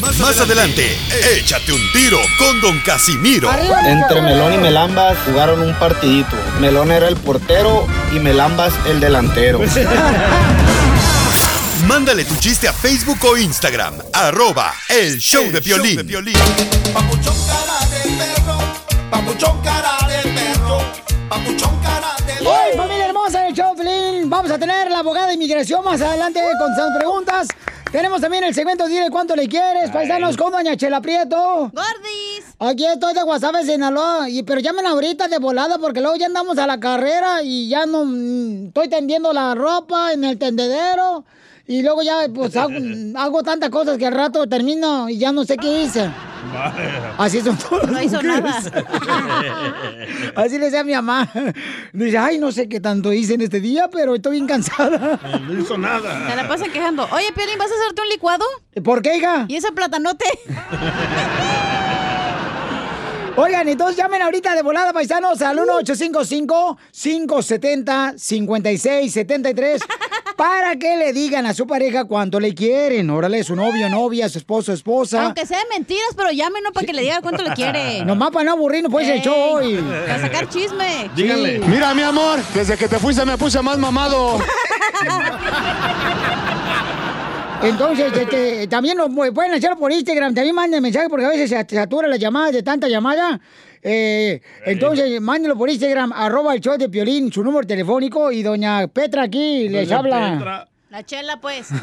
Más adelante, échate un tiro con Don Casimiro. Entre Melón y Melambas jugaron un partidito. Melón era el portero y Melambas el delantero. Mándale tu chiste a Facebook o Instagram, arroba el show de violín. Papuchón cara de perro, papuchón cara de perro, papuchón cara de Hoy, familia hermosa del Choplin, vamos a tener la abogada de inmigración más adelante con sus preguntas. Tenemos también el segmento Dile cuánto le quieres, paisanos, con Doña Chela Prieto. ¡Gordis! Aquí estoy de Guasave, Sinaloa, y, pero llamen ahorita de volada porque luego ya andamos a la carrera y ya no mm, estoy tendiendo la ropa en el tendedero y luego ya pues hago, hago tantas cosas que al rato termino y ya no sé qué hice. Así son todos. No hizo nada. Así le decía a mi mamá. Dice, ay, no sé qué tanto hice en este día, pero estoy bien cansada. No hizo nada. Se la pasa quejando. Oye, Piolín, ¿vas a hacerte un licuado? ¿Por qué, hija? ¿Y ese platanote? Oigan, entonces llamen ahorita de volada, paisanos, al 1855-570-5673 para que le digan a su pareja cuánto le quieren. Órale, su novio, novia, su esposo, esposa. Aunque sean mentiras, pero llámenos para que le diga cuánto le quiere. Nomás para no aburrir, no puedes el show hoy. Para sacar chisme. Díganle. Mira, mi amor, desde que te fuiste me puse más mamado. Entonces, este, también lo pu- pueden hacer por Instagram, también manden mensaje porque a veces se satura la llamada de tanta llamada. Eh, entonces, mándenlo por Instagram, arroba el show de Piolín, su número telefónico y doña Petra aquí les habla. Petra. La chela, pues.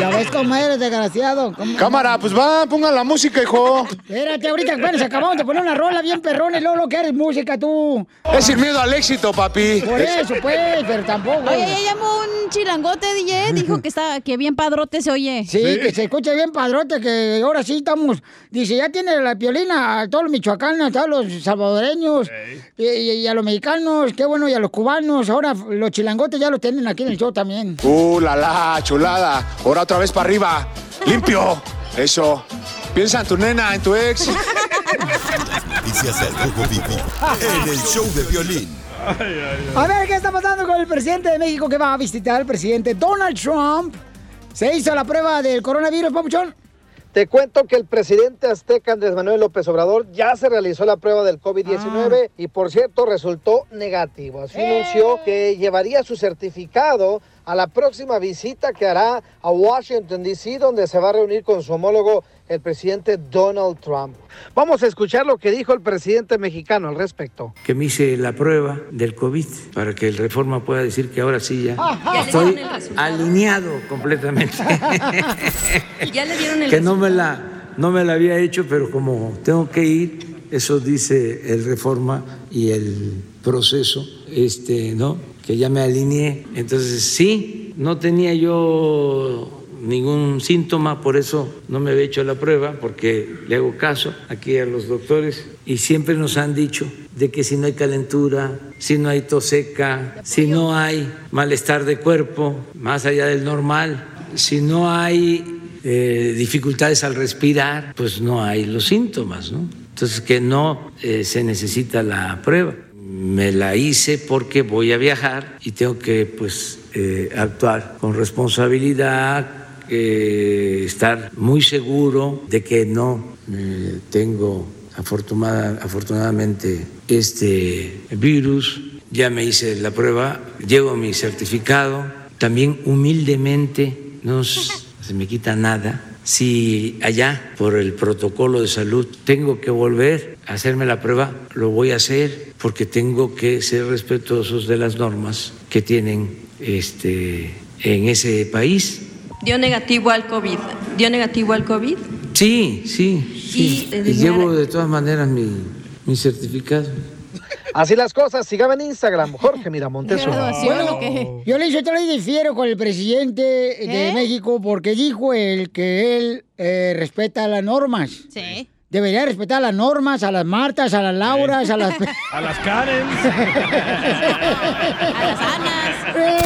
Ya ves cómo eres, desgraciado. ¿Cómo- Cámara, pues va, pongan la música, hijo. Espérate, ahorita, bueno, se acabamos de poner una rola bien perrona y luego lo que eres música tú. Es sin miedo al éxito, papi. Por eso, pues, pero tampoco. Oye, ya llamó un chilangote, DJ. Dijo que está, que bien padrote se oye. Sí, que se escuche bien padrote, que ahora sí estamos. Dice, ya tiene la piolina a todos los michoacanos, a todos los salvadoreños, y, y- y a los mexicanos, qué bueno, y a los cubanos. Ahora los chilangotes ya los tienen aquí en el show también. Uh, la la, chulada. Ahora otra vez para arriba. Limpio. Eso. Piensa en tu nena, en tu ex. Noticias del Rojo Vivi en el show de violín. A ver, ¿qué está pasando con el presidente de México que va a visitar al presidente Donald Trump? ¿Se hizo la prueba del coronavirus, papuchón? Te cuento que el presidente azteca Andrés Manuel López Obrador ya se realizó la prueba del COVID-19 y por cierto resultó negativo. Así anunció que llevaría su certificado a la próxima visita que hará a Washington, D.C., donde se va a reunir con su homólogo, el presidente Donald Trump. Vamos a escuchar lo que dijo el presidente mexicano al respecto. que me hice la prueba del COVID para que el Reforma pueda decir que ahora sí ya estoy alineado completamente. Ya le dieron el que no me la no me la había hecho, pero como tengo que ir, eso dice el Reforma y el proceso, este, ¿no? Que ya me alineé. Entonces, sí, no tenía yo ningún síntoma, por eso no me había hecho la prueba, porque le hago caso aquí a los doctores y siempre nos han dicho de que si no hay calentura, si no hay tos seca, si no hay malestar de cuerpo, más allá del normal, si no hay eh, dificultades al respirar, pues no hay los síntomas, ¿no? Entonces que no eh, se necesita la prueba. Me la hice porque voy a viajar y tengo que pues eh, actuar con responsabilidad, estar muy seguro de que no eh, tengo afortunada- afortunadamente este virus. Ya me hice la prueba, llevo mi certificado. También humildemente no se me quita nada Si allá, por el protocolo de salud, tengo que volver a hacerme la prueba, lo voy a hacer porque tengo que ser respetuosos de las normas que tienen este, en ese país. Dio negativo al COVID. ¿Dio negativo al COVID? Sí, sí, sí. Y, Y llevo de todas maneras mi, mi certificado. Así las cosas, sígame en Instagram, Jorge Miramontes. Bueno, yo le hice otra vez difiero con el presidente de ¿Qué? México porque dijo él que él eh, respeta las normas. Sí. Debería respetar las normas, a las Martas, a las Lauras, a las... A las Karen. A las Anas.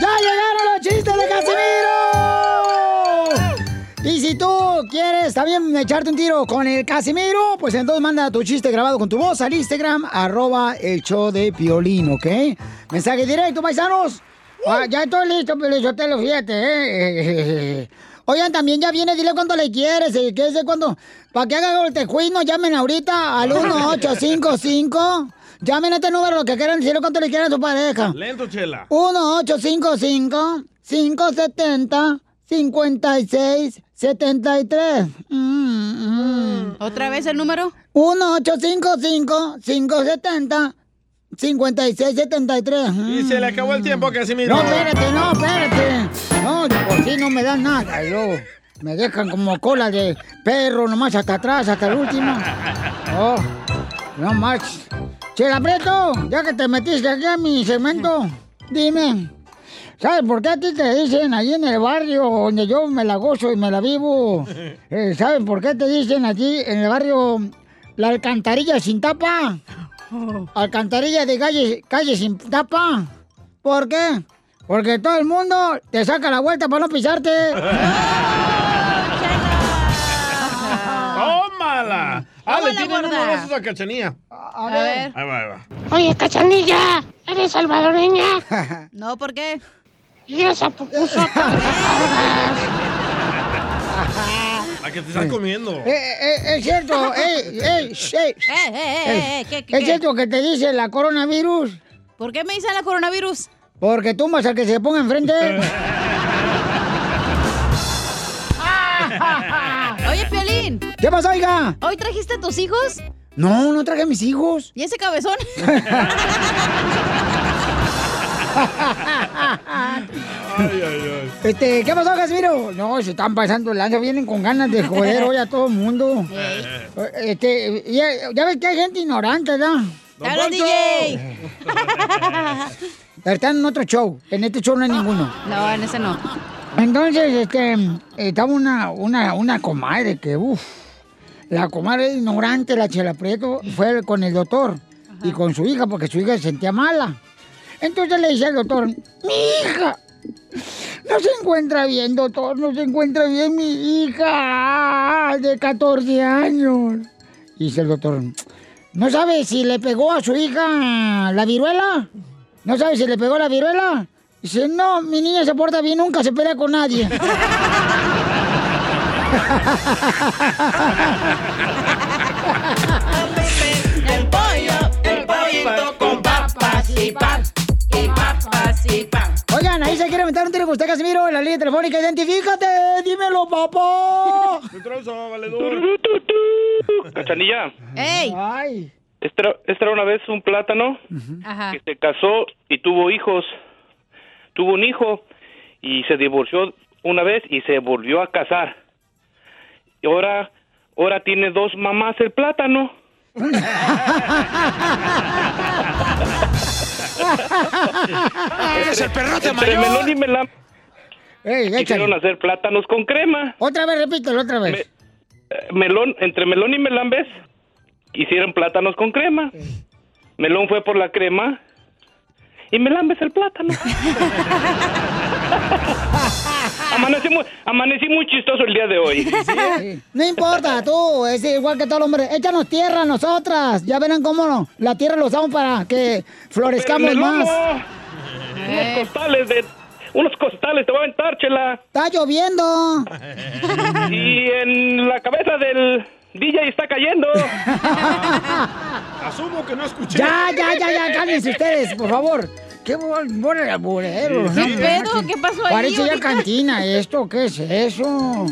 ¡Ya llegaron los chistes de Casimiro! Y si tú quieres también echarte un tiro con el Casimiro, pues entonces manda tu chiste grabado con tu voz al Instagram, arroba el show de Piolín, ¿ok? Mensaje directo, paisanos. Ah, ya estoy listo, Pelizotelo, fíjate, ¿eh? Oigan, también ya viene, dile cuánto le quieres, eh, que sé cuándo. Para que hagan el tejuino, llamen ahorita al 1855. Llamen a este número lo que quieran, decirle cuánto le quieren a su pareja. Lento, chela. 1-855-570-5673. Mm, ¿Otra vez el número? 1-855-570-5673. Y se le acabó el tiempo, Casimiro. No, espérate, no, espérate. No, por sí no me dan nada. y luego me dejan como cola de perro, nomás hasta atrás, hasta el último. Oh, no más. Chela Preto, ya que te metiste aquí a mi segmento, dime. ¿Sabes por qué a ti te dicen allí en el barrio donde yo me la gozo y me la vivo? Eh, ¿Sabes por qué te dicen allí en el barrio la alcantarilla sin tapa? Alcantarilla de calle, calle sin tapa. ¿Por qué? Porque todo el mundo te saca la vuelta para no pisarte. Ah, le tienen uno de esos a Cachanía. A ver. Ahí va, ahí va. Oye, cachanilla, ¿eres salvadoreña? No, ¿por qué? Y esa pupusa La que te estás comiendo. Eh, eh, es cierto, ey, ey, sh, ey. Eh, eh, eh, eh, ¿qué, qué, ¿Es cierto que te dice la coronavirus? ¿Por qué me dicen la coronavirus? Porque tumbas al que se ponga enfrente. ¿Qué pasó, oiga? ¿hoy trajiste a tus hijos? No, no traje a mis hijos. ¿Y ese cabezón? Ay, ay, ay. Este, ¿qué pasó, Casimiro? No, se están pasando el lanza, vienen con ganas de joder hoy a todo el mundo. Este, ya, ya ves que hay gente ignorante, ¿verdad? ¡Te hablan, DJ! Están en otro show. En este show no hay ninguno. No, en ese no. Entonces, este, estaba una, una, una comadre que, uff, la comadre ignorante, la Chela Prieto, fue con el doctor y con su hija porque su hija se sentía mala. Entonces le dice al doctor, mi hija, no se encuentra bien, doctor, no se encuentra bien mi hija de 14 años. Y dice el doctor, ¿no sabe si le pegó a su hija la viruela? ¿No sabe si le pegó la viruela? Dice, no, mi niña se porta bien, nunca se pelea con nadie. El pollo, el pollito con papas y pan. Y papas y pan. Oigan, ahí se quiere meter un tiro con usted, Casimiro, en la línea telefónica. Identifícate, dímelo, papá. Valedor. Cachanilla, ¡Ey! Ay. esta era, esta era una vez un plátano Ajá. que se casó y tuvo hijos. Tuvo un hijo y se divorció una vez y se volvió a casar. Y ahora, ahora tiene dos mamás el plátano. ¡Eres el perrote Entre mayor! melón y melán Ey, quisieron hacer plátanos con crema. Otra vez, repítelo, otra vez. Eh, melón, entre melón y melambes hicieron plátanos con crema. Melón fue por la crema y melambes el plátano. Amanecí muy, amanecí muy chistoso el día de hoy. No importa, tú, es igual que todo el hombre. Échanos tierra a nosotras. Ya verán cómo no. La tierra lo usamos para que florezcamos más. Unos costales de... Unos costales te voy a aventar, chela. Está lloviendo. Y en la cabeza del DJ está cayendo. Asumo que no escuché. Ya, ya, ya, ya, cállense ustedes, por favor. Qué bueno el alburero. ¿Qué ¿no? pedo? ¿Qué pasó ahí Parece ya cantina esto, ¿qué es eso?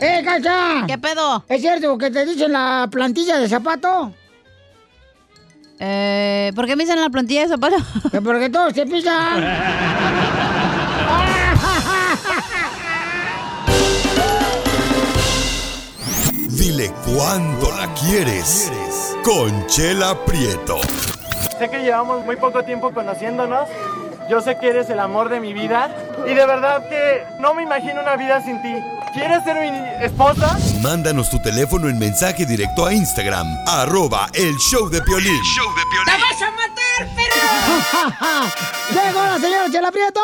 ¡Eh, Cacha! ¿Qué pedo? ¿Es cierto que te dicen la plantilla de zapato? Eh, ¿Por qué me dicen la plantilla de zapato? Porque todos se pisan. Dile cuándo la quieres. Conchela Prieto. Sé que llevamos muy poco tiempo conociéndonos. Yo sé que eres el amor de mi vida. Y de verdad que no me imagino una vida sin ti. ¿Quieres ser mi esposa? Mándanos tu teléfono en mensaje directo a Instagram, arroba el show de Piolín. ¡Te vas a matar, perro! ¡Llegó la señora Chela Prieto!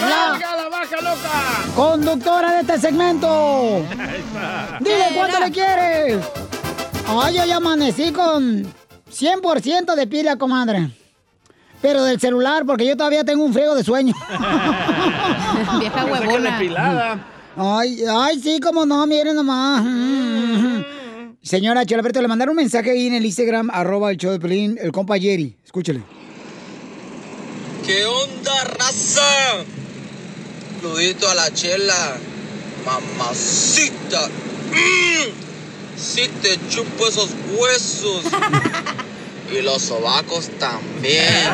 La la vaca loca! conductora de este segmento. Dile cuánto le quieres. Ay, yo ya amanecí con 100% de pila, comadre. Pero del celular, porque yo todavía tengo un friego de sueño. Vieja depilada. Ay, ay, sí, como no, miren nomás. Señora Chela Prieto, le mandaron un mensaje ahí en el Instagram, arroba el show de Pelín, el compa Jerry. Escúchele. ¿Qué onda, raza? Saludito a la chela. Mamacita. Mm. Sí te chupo esos huesos. y los sobacos también.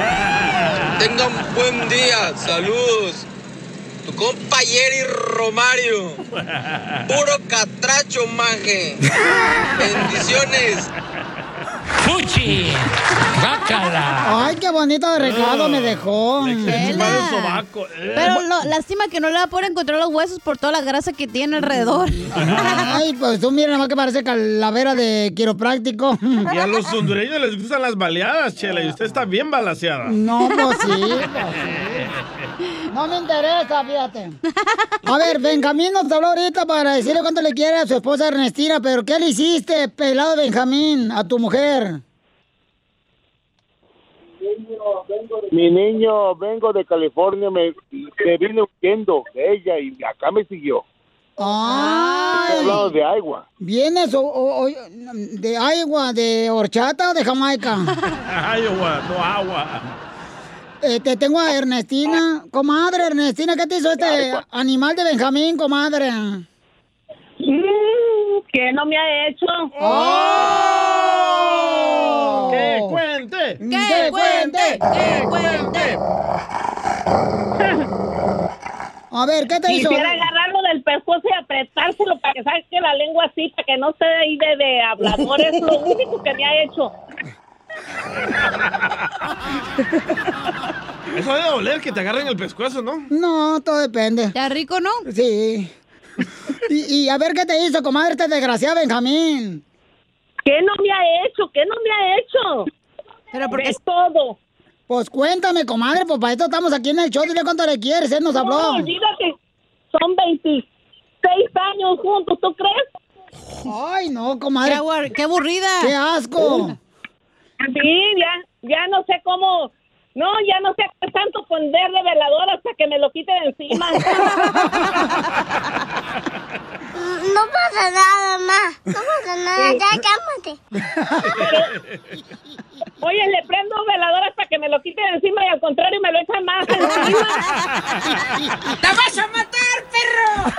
Tengan buen día. Saludos. Tu compa Jerry Romario. Puro catracho, maje. Bendiciones. ¡Fuchi! ¡Bácala! Ay, qué bonito de recado me dejó. Chela. Pero lo- lástima que no le va a poder encontrar los huesos por toda la grasa que tiene alrededor. Ay, pues tú mira nomás que parece calavera de quiropráctico. Y a los hondureños les gustan las baleadas, Chela, y usted está bien balaseada. No, pues sí, pues sí. No me interesa, fíjate. A ver, Benjamín nos habló ahorita para decirle cuánto le quiere a su esposa Ernestina, pero ¿qué le hiciste, pelado Benjamín, a tu mujer? Mi niño, vengo de California, me, me vine huyendo de ella y acá me siguió. Ay, de agua. ¿vienes o- o- o- de agua, de horchata o de Jamaica? Agua, no agua. Eh, te tengo a Ernestina. Comadre, Ernestina, ¿qué te hizo este animal de Benjamín, comadre? ¿Qué no me ha hecho? ¡Oh! ¡Que cuente! ¡Que cuente! ¡Que cuente! A ver, ¿qué te hizo? Quisiera agarrarlo del pescuezo y apretárselo para que saque la lengua así, para que no esté ahí de, de hablador. Es lo único que me ha hecho. Eso debe doler que te agarren el pescuezo, ¿no? No, todo depende. ¿Está rico, no? Sí. Y, y a ver qué te hizo, comadre, este desgraciado Benjamín. ¿Qué no me ha hecho? ¿Qué no me ha hecho? Pero porque es todo. Pues cuéntame, comadre, pues para esto estamos aquí en el show. Dile cuánto le quieres, él nos habló. No, olvídate. Son 26 años juntos, ¿tú crees? Ay, no, comadre. Qué aburrida. ¡Qué asco! Sí, ya, ya no sé cómo. No, ya no sé qué tanto ponerle velador hasta que me lo quite de encima. No pasa nada, ma. No pasa nada, ya cálmate. Oye, le prendo velador hasta que me lo quite de encima y al contrario me lo echan más encima. ¡Te vas a matar, perro!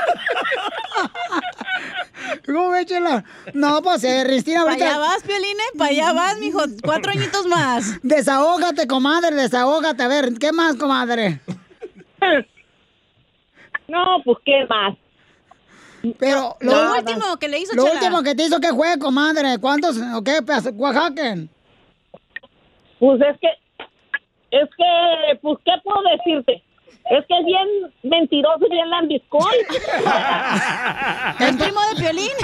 ¿Cómo chela? No, pues, eh, Cristina, Para ahorita... allá vas, Pioline, para allá vas, mijo. Cuatro añitos más. Desahógate, comadre, desahógate. A ver, ¿qué más, comadre? No, pues, ¿qué más? Pero Lo lo, último que le hizo lo Chela. último que te hizo, ¿qué fue, comadre? ¿Cuántos, o qué, pues, Oaxaca? Pues es que, es que, pues, ¿qué puedo decirte? Es que es bien mentiroso y bien lambiscón. El primo de Piolín.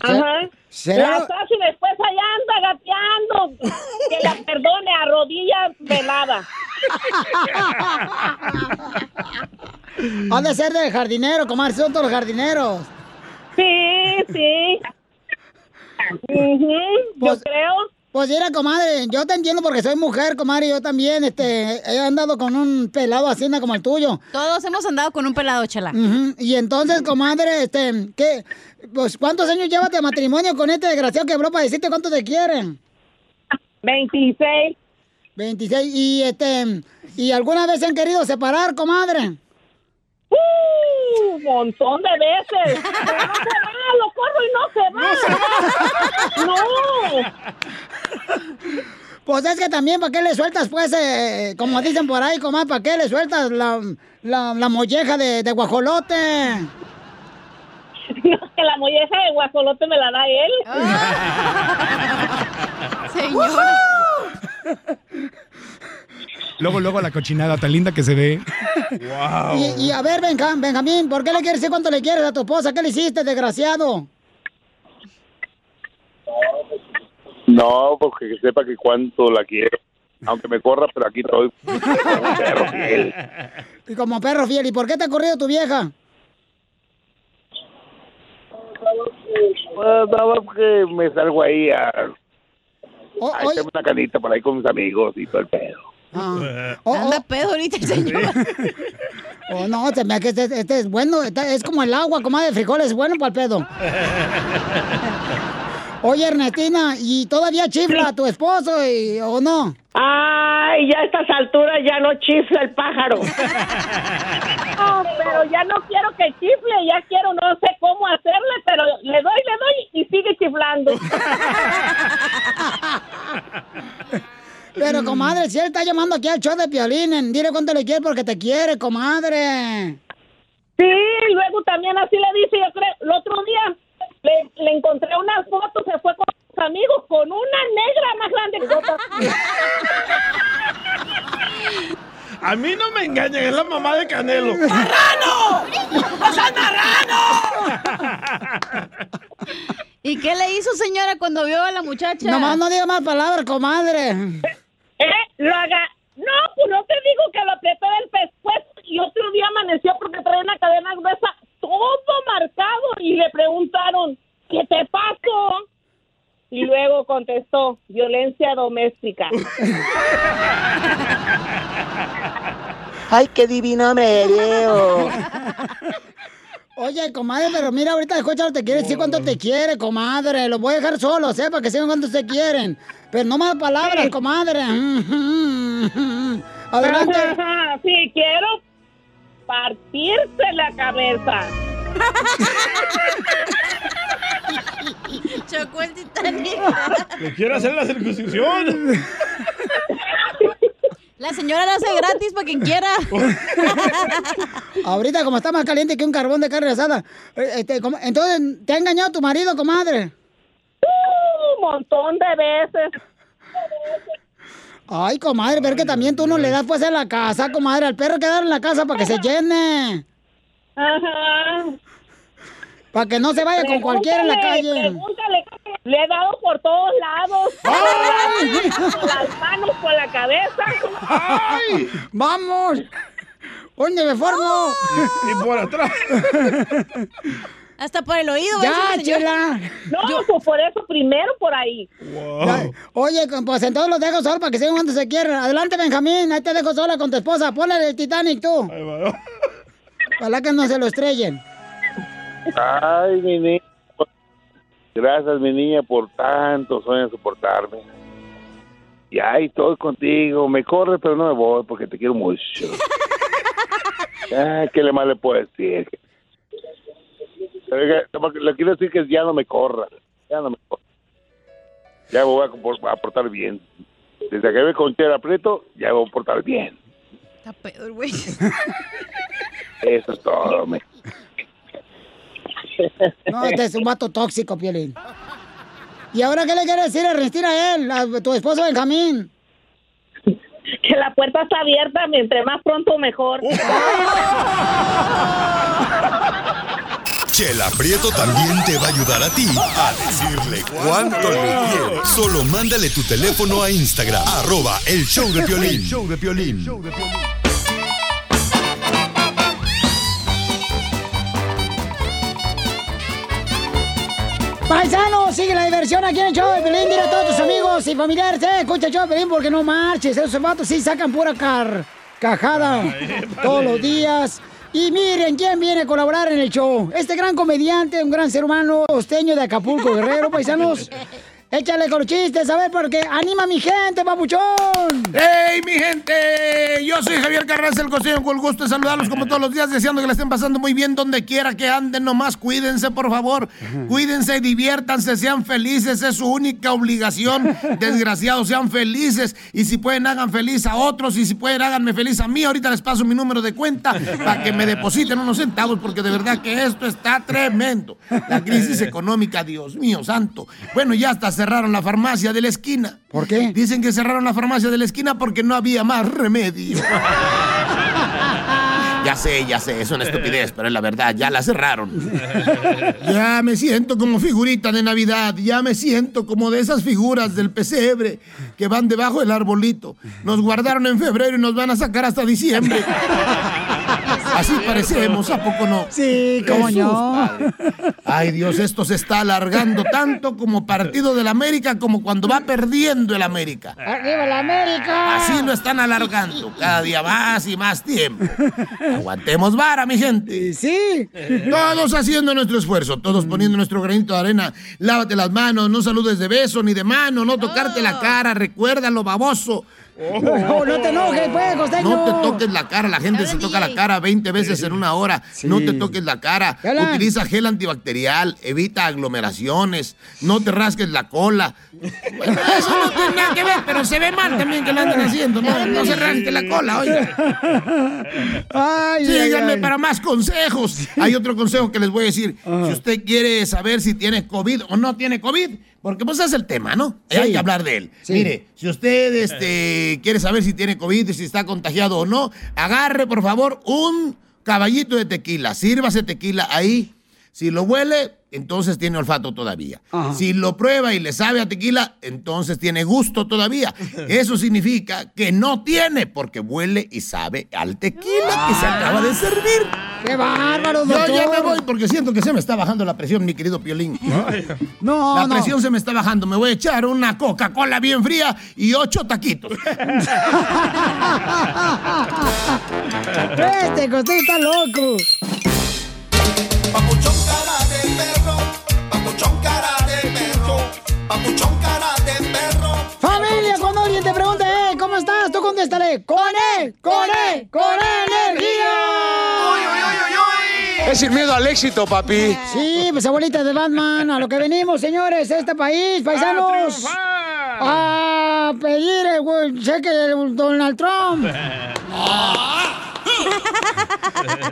Ajá. ¿Será? La después allá anda gateando. Que la perdone a rodillas velada. Ha de ser de jardinero, comadre, son todos los jardineros. Sí, sí. Ujú, yo creo. Pues mira, comadre, yo te entiendo porque soy mujer, comadre, yo también, este, he andado con un pelado hacienda como el tuyo. Todos hemos andado con un pelado, chela. Y entonces, comadre, este, ¿qué? Pues, ¿cuántos años llevas de matrimonio con este desgraciado que habló para decirte cuánto te quieren? 26. 26, y este, ¿y alguna vez se han querido separar, comadre? ¡Uh! Un montón de veces. Pero no se va, lo corro y no se va. No. Pues es que también, ¿para qué le sueltas, pues, eh, como dicen por ahí, comadre, ¿para qué le sueltas la, la, la molleja de, de guajolote? No, que la molleja de guajolote me la da él. Señor. Luego, luego la cochinada tan linda que se ve. Y, y a ver, Benjam- Benjamín, ¿por qué le quieres decir cuánto le quieres a tu esposa? ¿Qué le hiciste, desgraciado? No, porque que sepa que cuánto la quiero. Aunque me corra, pero aquí estoy. como perro fiel. Y como perro fiel, ¿y por qué te ha corrido tu vieja? Pues, no, porque me salgo ahí a... Oh, a echarme una canita por ahí con mis amigos y todo el pedo. Anda pedo ahorita el señor. Oh, no, se me que este, este es bueno, este es como el agua, como de frijoles, bueno para el pedo. Oye, Ernestina, ¿y todavía chifla a tu esposo y- o no? Ay, ya a estas alturas ya no chifla el pájaro. No, pero ya no quiero que chifle, ya quiero, no sé cómo hacerle, pero le doy, le doy y sigue chiflando. Pero, comadre, si él está llamando aquí al show de Piolín, dile cuánto le quiere porque te quiere, comadre. Sí, luego también así le dice, yo creo, el otro día le, le encontré una foto, se fue con sus amigos con una negra más grande que. A mí no me engañan, es la mamá de Canelo. ¡Marrano! ¡No seas ¿Y qué le hizo, señora, cuando vio a la muchacha? Nomás no diga más palabras, comadre. ¿Eh? Lo haga. No, pues no te digo que lo apreté del pescuezo y otro día amaneció porque traía una cadena gruesa, todo marcado y le preguntaron, ¿qué te pasó? Y luego contestó, violencia doméstica. Ay, qué divino me veo. Oye, comadre, pero mira, ahorita escucha, te quiere decir cuánto te quiere, comadre. Los voy a dejar solos, ¿eh? Para que sepan cuánto se quieren. Pero no más palabras, comadre. Adelante. Sí, quiero partirse la cabeza. Chocó el Titanic. Le quiero hacer la circuncisión. La señora la hace gratis para quien quiera. Ahorita, como está más caliente que un carbón de carne asada. eh, este, como- entonces, ¿te ha engañado tu marido, comadre? Un montón de veces. Ay, comadre, pero es que también tú no le das pues en la casa, comadre. Al perro quedar en la casa para que se llene. Ajá. Para que no se vaya con cualquiera en la calle. Pregúntale, le he dado por todos lados. Con las manos, con la cabeza. ¡Ay! ¡Vamos! ¿Dónde me formo? Y por atrás. Hasta por el oído. Ya. No, pues por eso primero por ahí. Ya, Oye, pues entonces los dejo solos para que sepan cuánto se quieren. Adelante, Benjamín. Ahí te dejo sola con tu esposa. Ponle el Titanic tú. Ojalá que no se lo estrellen. Ay, mi niña. Gracias, mi niña, por tantos años soportarme. Y ahí estoy contigo. Me corre, pero no me voy porque te quiero mucho. Ay, ¿qué le más le puedo decir? Que- Le quiero decir que ya no me corra. Ya no me corra. Ya me voy a, portar bien. Desde que me con Chela Prieto, ya me voy a portar bien. Está pedo el güey. Eso es todo, me. No, este es un vato tóxico, Piolín. ¿Y ahora qué le quieres decir, Ernestina, a él, a tu esposo Benjamín? Que la puerta está abierta, entre más pronto mejor. Chela Prieto también te va a ayudar a ti a decirle cuánto le quieres. Solo mándale tu teléfono a Instagram, arroba el show de Piolín. show de Piolín. Paisano, sigue la diversión aquí en el show de Pelín. Dile a todos tus amigos y familiares, eh, escucha el show de Pelín porque no marches. Esos vatos sí sacan pura car cajada todos los días. Y miren quién viene a colaborar en el show. Este gran comediante, un gran ser humano, costeño de Acapulco, Guerrero, paisanos. Échale con los chistes, a ver, porque anima a mi gente, papuchón. ¡Hey, mi gente! Yo soy Javier Carranza, el costeño, con el gusto de saludarlos como todos los días, deseando que la estén pasando muy bien donde quiera que anden. Nomás cuídense, por favor. Cuídense, diviértanse, sean felices, es su única obligación. Desgraciados, sean felices. Y si pueden, hagan feliz a otros. Y si pueden, háganme feliz a mí. Ahorita les paso mi número de cuenta para que me depositen unos centavos, porque de verdad que esto está tremendo. La crisis económica, Dios mío, santo. Bueno, ya hasta cerraron la farmacia de la esquina. ¿Por qué? Dicen que cerraron la farmacia de la esquina porque no había más remedio. Ya sé, ya sé, es una estupidez, pero es la verdad, ya la cerraron. Ya me siento como figurita de Navidad, ya me siento como de esas figuras del pesebre que van debajo del arbolito. Nos guardaron en febrero y nos van a sacar hasta diciembre. Así parecemos, ¿a poco no? Sí, coño. Padre. Ay, Dios, esto se está alargando tanto como partido del América, como cuando va perdiendo el América. ¡Arriba la América! Así lo están alargando, cada día más y más tiempo. Aguantemos vara, mi gente. Sí. Todos haciendo nuestro esfuerzo, todos poniendo nuestro granito de arena. Lávate las manos, no saludes de beso ni de mano, no tocarte la cara, recuérdalo, baboso. Oh, no te enojes, pues, costeño. No te toques la cara, la gente se toca la cara 20 veces en una hora. No te toques la cara. Utiliza gel antibacterial, evita aglomeraciones, no te rasques la cola. Bueno, eso no tiene nada que ver, pero se ve mal también que lo anden haciendo. No, no se rasque la cola, oiga. Ay, Síganme ay, ay. para más consejos. Hay otro consejo que les voy a decir. Si usted quiere saber si tiene COVID o no tiene COVID, porque pues es el tema, ¿no? Sí. Hay que hablar de él. Sí. Mire, si usted este, quiere saber si tiene COVID y si está contagiado o no, agarre por favor un caballito de tequila. Sírvase tequila ahí. Si lo huele, entonces tiene olfato todavía. Ajá. Si lo prueba y le sabe a tequila, entonces tiene gusto todavía. Eso significa que no tiene, porque huele y sabe al tequila que se acaba de servir. ¡Qué bárbaro, Yo doctor! ya me voy porque siento que se me está bajando la presión, mi querido Piolín. No, La no. presión se me está bajando. Me voy a echar una Coca-Cola bien fría y ocho taquitos. Este costeño está loco. Papuchón cara de perro, papuchón cara de perro, papuchón cara de perro. Familia, cuando alguien te pregunte, ¿cómo estás? Tú contéstale, ¡con E! ¡Con E! ¡Con energía! Es sin miedo al éxito, papi. Sí, pues abuelita de Batman, a lo que venimos, señores, a este país, paisanos. A pedir el cheque de Donald Trump.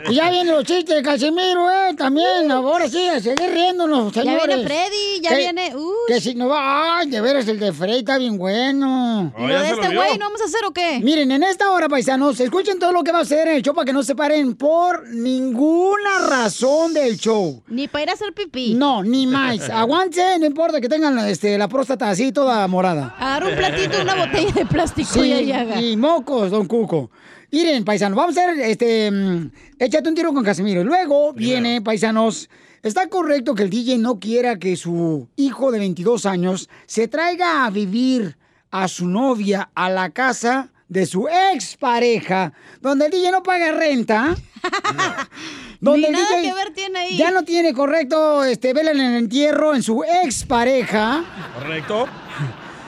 Y ya vienen los chistes de Casimiro, eh, también. Ahora sí, a seguir riéndonos, Ya señores. viene Freddy, ya Que- viene- uy. Que si no va, ay, de veras, el de Freddy está bien bueno. ¿Y lo de este güey no vamos a hacer o qué? Miren, en esta hora, paisanos, escuchen todo lo que va a hacer en el show para que no se paren por ninguna razón del show. Ni para ir a hacer pipí. No, ni más. Aguante, no importa que tengan este, la próstata así toda morada. Agarra un platito, una botella de plástico Sí, y haga. y mocos, don Cuco. Miren, paisanos, vamos a hacer, este, mm, échate un tiro con Casimiro. Luego viene, paisanos, ¿está correcto que el DJ no quiera que su hijo de 22 años se traiga a vivir a su novia a la casa de su expareja, donde el DJ no paga renta? Ni nada que ver tiene ahí. Ya no tiene correcto, este, vela en el entierro en su expareja. ¿Correcto?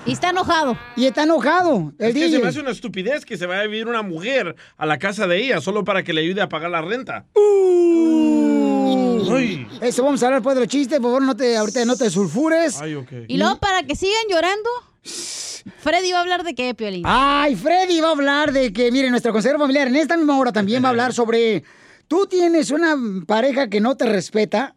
Y está enojado. Y está enojado. El Es que se DJ. me hace una estupidez que se vaya a vivir una mujer a la casa de ella solo para que le ayude a pagar la renta. Ay. Eso vamos a hablar después de los chistes, por favor, no te, ahorita no te sulfures. Ay, ok. Y luego, para que sigan llorando, Freddy va a hablar de qué, Piolín. Ay, Freddy va a hablar de que, mire, nuestro consejero familiar en esta misma hora también va a hablar sobre. Tú tienes una pareja que no te respeta.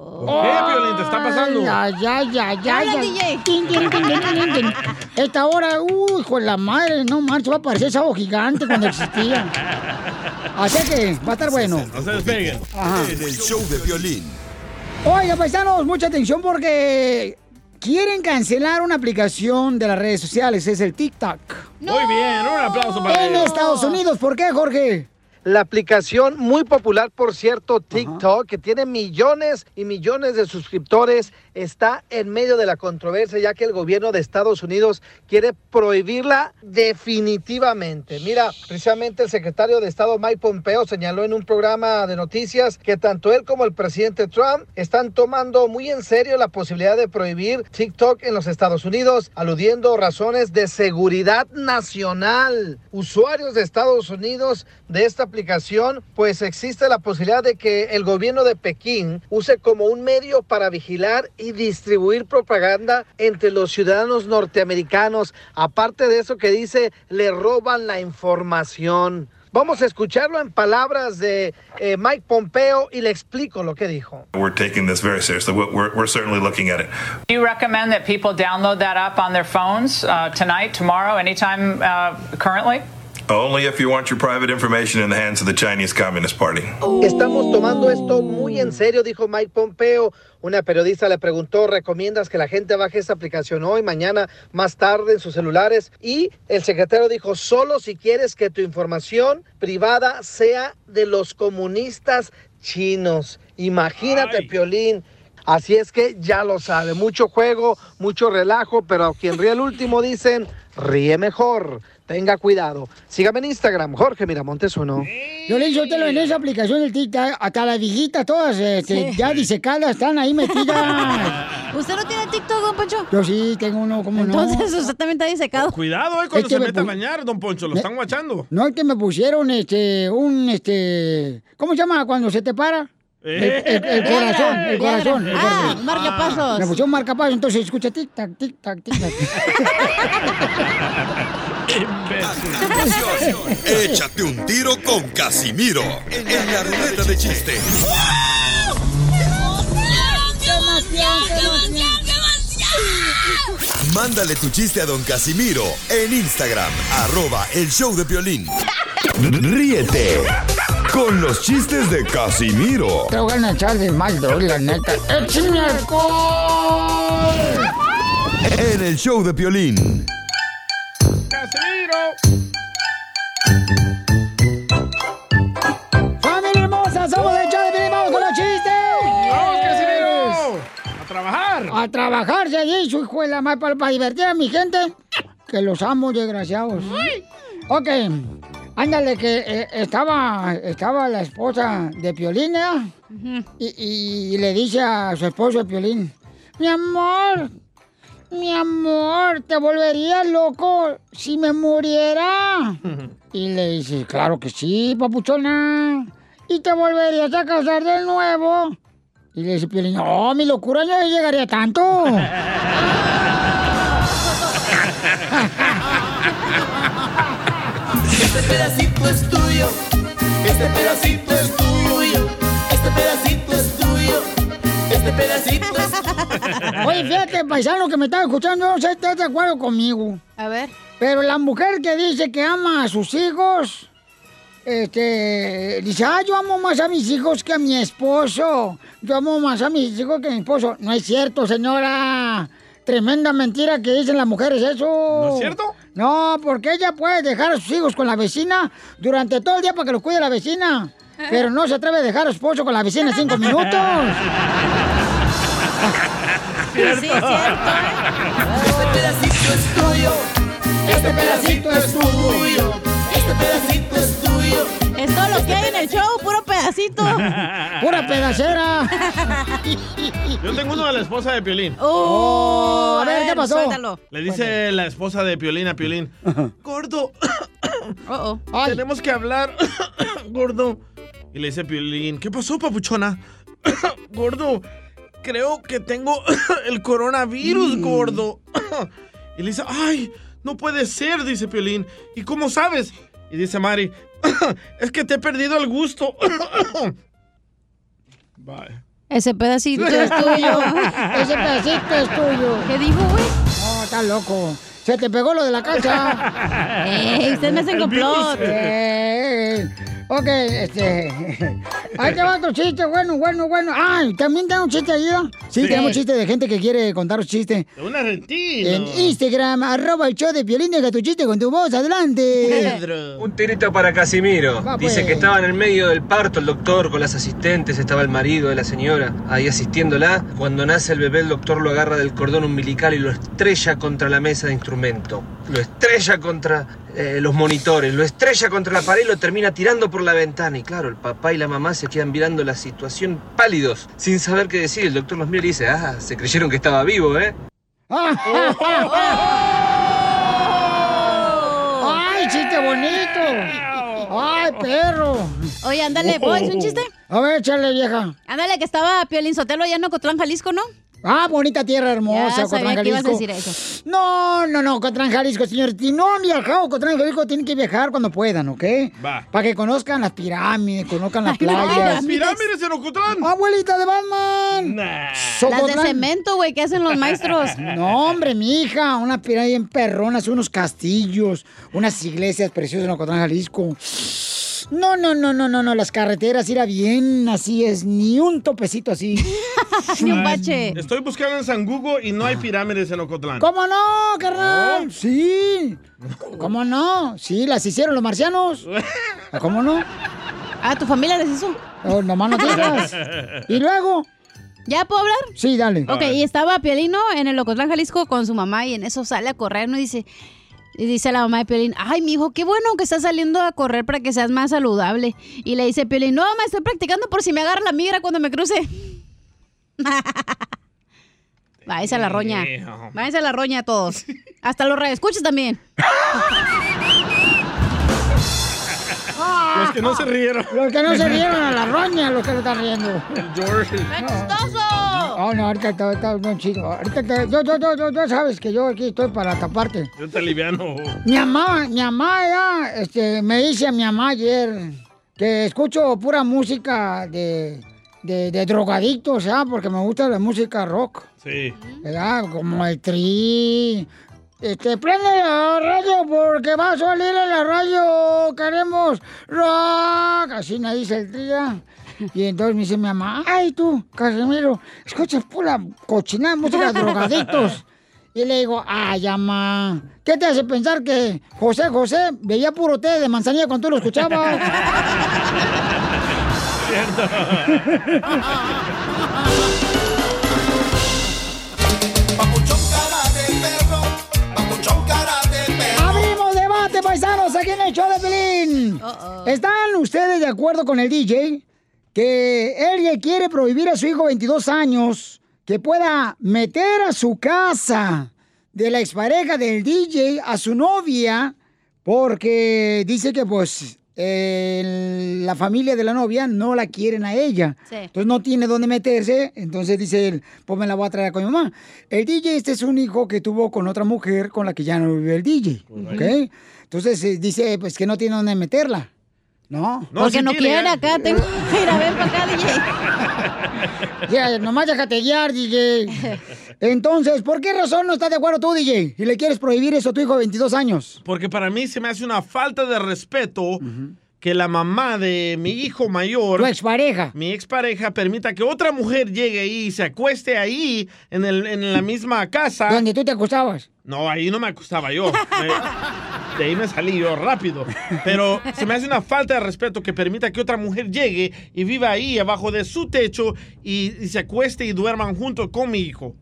¿Por qué, Piolín? ¿Te está pasando? Ay, ay, ay, ay, ay. DJ. Esta hora, uy, de la madre, no manches, va a parecer sábado gigante cuando existía. Así que va a estar bueno. No se despeguen. Ajá. En el show de violín. Oiga, paisanos, mucha atención porque quieren cancelar una aplicación de las redes sociales, es el TikTok. Muy bien, un aplauso para En ellos. Estados Unidos, ¿por qué, Jorge? La aplicación muy popular, por cierto, TikTok, que tiene millones y millones de suscriptores, está en medio de la controversia, ya que el gobierno de Estados Unidos quiere prohibirla definitivamente. Mira, precisamente el secretario de Estado Mike Pompeo señaló en un programa de noticias que tanto él como el presidente Trump están tomando muy en serio la posibilidad de prohibir TikTok en los Estados Unidos, aludiendo razones de seguridad nacional. Usuarios de Estados Unidos de esta aplicación, pues existe la posibilidad de que el gobierno de Pekín use como un medio para vigilar y distribuir propaganda entre los ciudadanos norteamericanos. Aparte de eso que dice, le roban la información. Vamos a escucharlo en palabras de eh, Mike Pompeo y le explico lo que dijo. We're taking this very seriously. We're, we're, we're certainly looking at it. Do you recommend that people download that app on their phones uh, tonight, tomorrow, anytime uh, currently? Only if you want your private information in the hands of the Chinese Communist Party. Estamos tomando esto muy en serio, dijo Mike Pompeo. Una periodista le preguntó, ¿recomiendas que la gente baje esta aplicación hoy, mañana, más tarde en sus celulares? Y el secretario dijo, solo si quieres que tu información privada sea de los comunistas chinos. Imagínate, Piolín. Así es que ya lo sabe, mucho juego, mucho relajo, pero a quien ríe el último dicen, ríe mejor. Tenga cuidado. Sígame en Instagram, Jorge Miramontes uno. Yo le hice en esa aplicación del TikTok, hasta las viejitas todas este, ya disecadas están ahí metidas. ¿Usted no tiene TikTok, don Poncho? Yo sí, tengo uno, ¿cómo no? Entonces usted también está disecado. Cuidado, eh, cuando Es que se me meta a bañar, don Poncho, lo están guachando. No es que me pusieron este, un, este, ¿cómo se llama cuando se te para? El, el- el corazón, el corazón. el Ah, corazón. marcapasos. Me pusieron marcapasos, entonces escucha tic-tac, tic-tac, tic-tac. Échate un tiro con Casimiro en la ruleta de chiste. Mándale tu chiste a don Casimiro en Instagram, arroba el show de violín. Ríete con los chistes de Casimiro Te voy a echar de mal, droga, la neta. En el show de violín. ¡Familia hermosa! ¡Somos el show de Piolín! ¡Vamos con los chistes! ¡Vamos, Casimiro! ¡A trabajar! A trabajar se hizo, hijo de la madre, para, para divertir a mi gente. Que los amo, desgraciados. Ok. Ándale, que eh, estaba, estaba la esposa de Piolín, ¿eh? y, y le dice a su esposo de Piolín, mi amor, mi amor, te volverías loco si me muriera. Y le dice, claro que sí, papuchona. ¿Y te volverías a casar de nuevo? Y le dice Piolín, no, mi locura no llegaría tanto. Este pedacito es tuyo, este pedacito es tuyo, este pedacito es tuyo, este pedacito es Oye, fíjate, paisano que me estaba escuchando, no sé si estás de acuerdo conmigo. A ver. Pero la mujer que dice que ama a sus hijos, este, dice, ah, yo amo más a mis hijos que a mi esposo. Yo amo más a mis hijos que a mi esposo. No es cierto, señora. Tremenda mentira que dicen las mujeres eso. ¿No es cierto? No, porque ella puede dejar a sus hijos con la vecina durante todo el día para que los cuide la vecina. Pero no se atreve a dejar a su esposo con la vecina cinco minutos. Sí, es cierto. Este pedacito es tuyo, este pedacito es tuyo, este pedacito es todo lo que hay en el show, puro pedacito. Pura pedacera. Yo tengo uno de la esposa de Piolín. Oh, a ver, ¿qué pasó? Suéltalo. Le dice la esposa de Piolín a Piolín, gordo, tenemos que hablar, gordo. Y le dice Piolín, ¿qué pasó, papuchona? gordo, creo que tengo el coronavirus, gordo. y le dice, ay, no puede ser, dice Piolín. ¿Y cómo sabes? Y dice Mari, es que te he perdido el gusto. Bye. Ese pedacito es tuyo. Ese pedacito es tuyo. ¿Qué dijo, güey? No, está loco. Se te pegó lo de la casa. Ey, ustedes me hacen El complot. virus. Ok, este. Ahí te va otro chiste, bueno, bueno, bueno. Ay, también tengo un chiste ahí. Sí, Sí. tenemos chiste de gente que quiere contar un chiste. Un argentino. En Instagram, arroba el show de violín, deja tu chiste con tu voz, adelante. Un tirito para Casimiro. Va, Dice pues. que estaba en el medio del parto el doctor con las asistentes, estaba el marido de la señora ahí asistiéndola. Cuando nace el bebé, el doctor lo agarra del cordón umbilical y lo estrella contra la mesa de instrumento. Lo estrella contra eh, los monitores, lo estrella contra la pared y lo termina tirando por la ventana. Y claro, el papá y la mamá se quedan mirando la situación pálidos, sin saber qué decir. El doctor los mira y dice, ah, se creyeron que estaba vivo, ¿eh? ¡Ay, chiste bonito! ¡Ay, perro! Oye, ándale, ¿puedo decir un chiste? A ver, échale, vieja. Ándale, que estaba Piolín Sotelo allá en Ocotlán, Jalisco, ¿no? Ah, bonita tierra hermosa, Ya que ibas a Jalisco. decir eso. No, no, no, Ocotlán, Jalisco, señor. Si no han viajado a Ocotlán, Jalisco, tienen que viajar cuando puedan, ¿ok? Va. Para que conozcan las pirámides, conozcan las Ay, no, playas. ¿Las pirámides en Ocotlán? Abuelita de Batman. Las de cemento, güey, que hacen los maestros. No, hombre, mi hija, una pirámide en perronas, unos castillos, unas iglesias preciosas en Ocotlán, Jalisco. No, no, no, no, no, no, las carreteras irá bien, así es, ni un topecito así. Ni un bache. Estoy buscando en San Google y no hay pirámides en Ocotlán. ¿Cómo no, carnal? Sí. ¿Cómo no? Sí, las hicieron los marcianos. ¿Cómo no? Ah, ¿tu familia les hizo? Oh, nomás no te digas. ¿Y luego? ¿Ya puedo hablar? Sí, dale. Ok, y estaba Piolino en el Ocotlán, Jalisco, con su mamá y en eso sale a correr, ¿no? Y dice, y dice la mamá de Piolín, ay, mi hijo, qué bueno que estás saliendo a correr para que seas más saludable. Y le dice Piolín, no, mamá, estoy practicando por si me agarra la migra cuando me cruce. Váyanse a la roña. Váyanse a la roña todos. Hasta los escuchas también. Los que no se rieron. Los que no se rieron a la roña, los que no están riendo. George. Oh, no, ahorita está, está no, chido. Ahorita te- yo, yo, yo, yo, sabes que yo aquí estoy para taparte. Yo te aliviano. Mi mamá, mi mamá ya, este, me dice a mi mamá ayer que escucho pura música de, de, de drogadictos, ¿ah? Porque me gusta la música rock, Sí. ¿verdad? Como el tri. Este, prende la radio porque va a salir en la radio, queremos rock. Así me dice el tri, ¿ah? Y entonces me dice mi mamá, ay tú, Casimiro, escuchas pura cochinada música de drogadictos. Y le digo, ay, mamá, ¿qué te hace pensar que José José veía puro té de manzanilla cuando tú lo escuchabas? Abrimos debate, paisanos, aquí en el show de Pelín. ¿Están ustedes de acuerdo con el DJ que él quiere prohibir a su hijo 22 años que pueda meter a su casa de la expareja del DJ a su novia porque dice que pues la familia de la novia no la quieren a ella. Sí. Entonces no tiene dónde meterse. Entonces dice él, pues me la voy a traer con mi mamá. El DJ este es un hijo que tuvo con otra mujer con la que ya no vive el DJ. Entonces eh, dice pues que no tiene dónde meterla. ¿No? Porque no quiere acá, tengo que ir a ver para acá, DJ. Ya, nomás déjate guiar, DJ. Entonces, ¿por qué razón no estás de acuerdo tú, DJ? Y le quieres prohibir eso a tu hijo de 22 años. Porque para mí se me hace una falta de respeto que la mamá de mi hijo mayor... Tu expareja. Mi expareja permita que otra mujer llegue ahí y se acueste ahí en, el, en la misma casa. ¿Dónde tú te acostabas? No, ahí no me acostaba yo. Me- de ahí me salí yo rápido. Pero se me hace una falta de respeto que permita que otra mujer llegue y viva ahí abajo de su techo y, y se acueste y duerman juntos con mi hijo.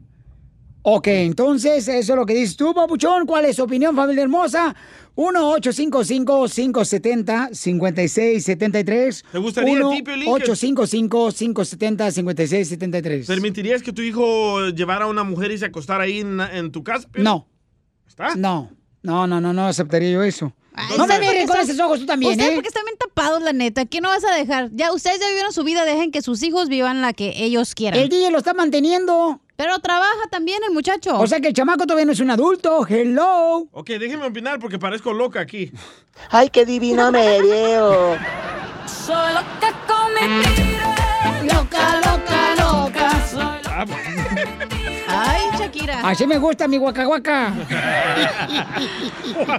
Ok, entonces eso es lo que dices tú, papuchón. ¿Cuál es su opinión, familia hermosa? 1-855-570-5673. ¿Te gustaría a ti, Piolín, que- 1-855-570-5673. ¿Permitirías que tu hijo llevara a una mujer y se acostara ahí en, en tu casa? No. ¿Está? No, no, no, no, no aceptaría yo eso. Ay, no me miren con esos ojos tú también, Ustedes ¿eh? porque están bien tapados, la neta. ¿Qué no vas a dejar? Ya, ustedes ya vivieron su vida, dejen que sus hijos vivan la que ellos quieran. El DJ lo está manteniendo. Pero trabaja también el muchacho. O sea que el chamaco todavía no es un adulto. Hello. Ok, déjeme opinar porque parezco loca aquí. Ay, qué divino me loca con mentira. Loca, loca, Así me gusta mi guacahuaca.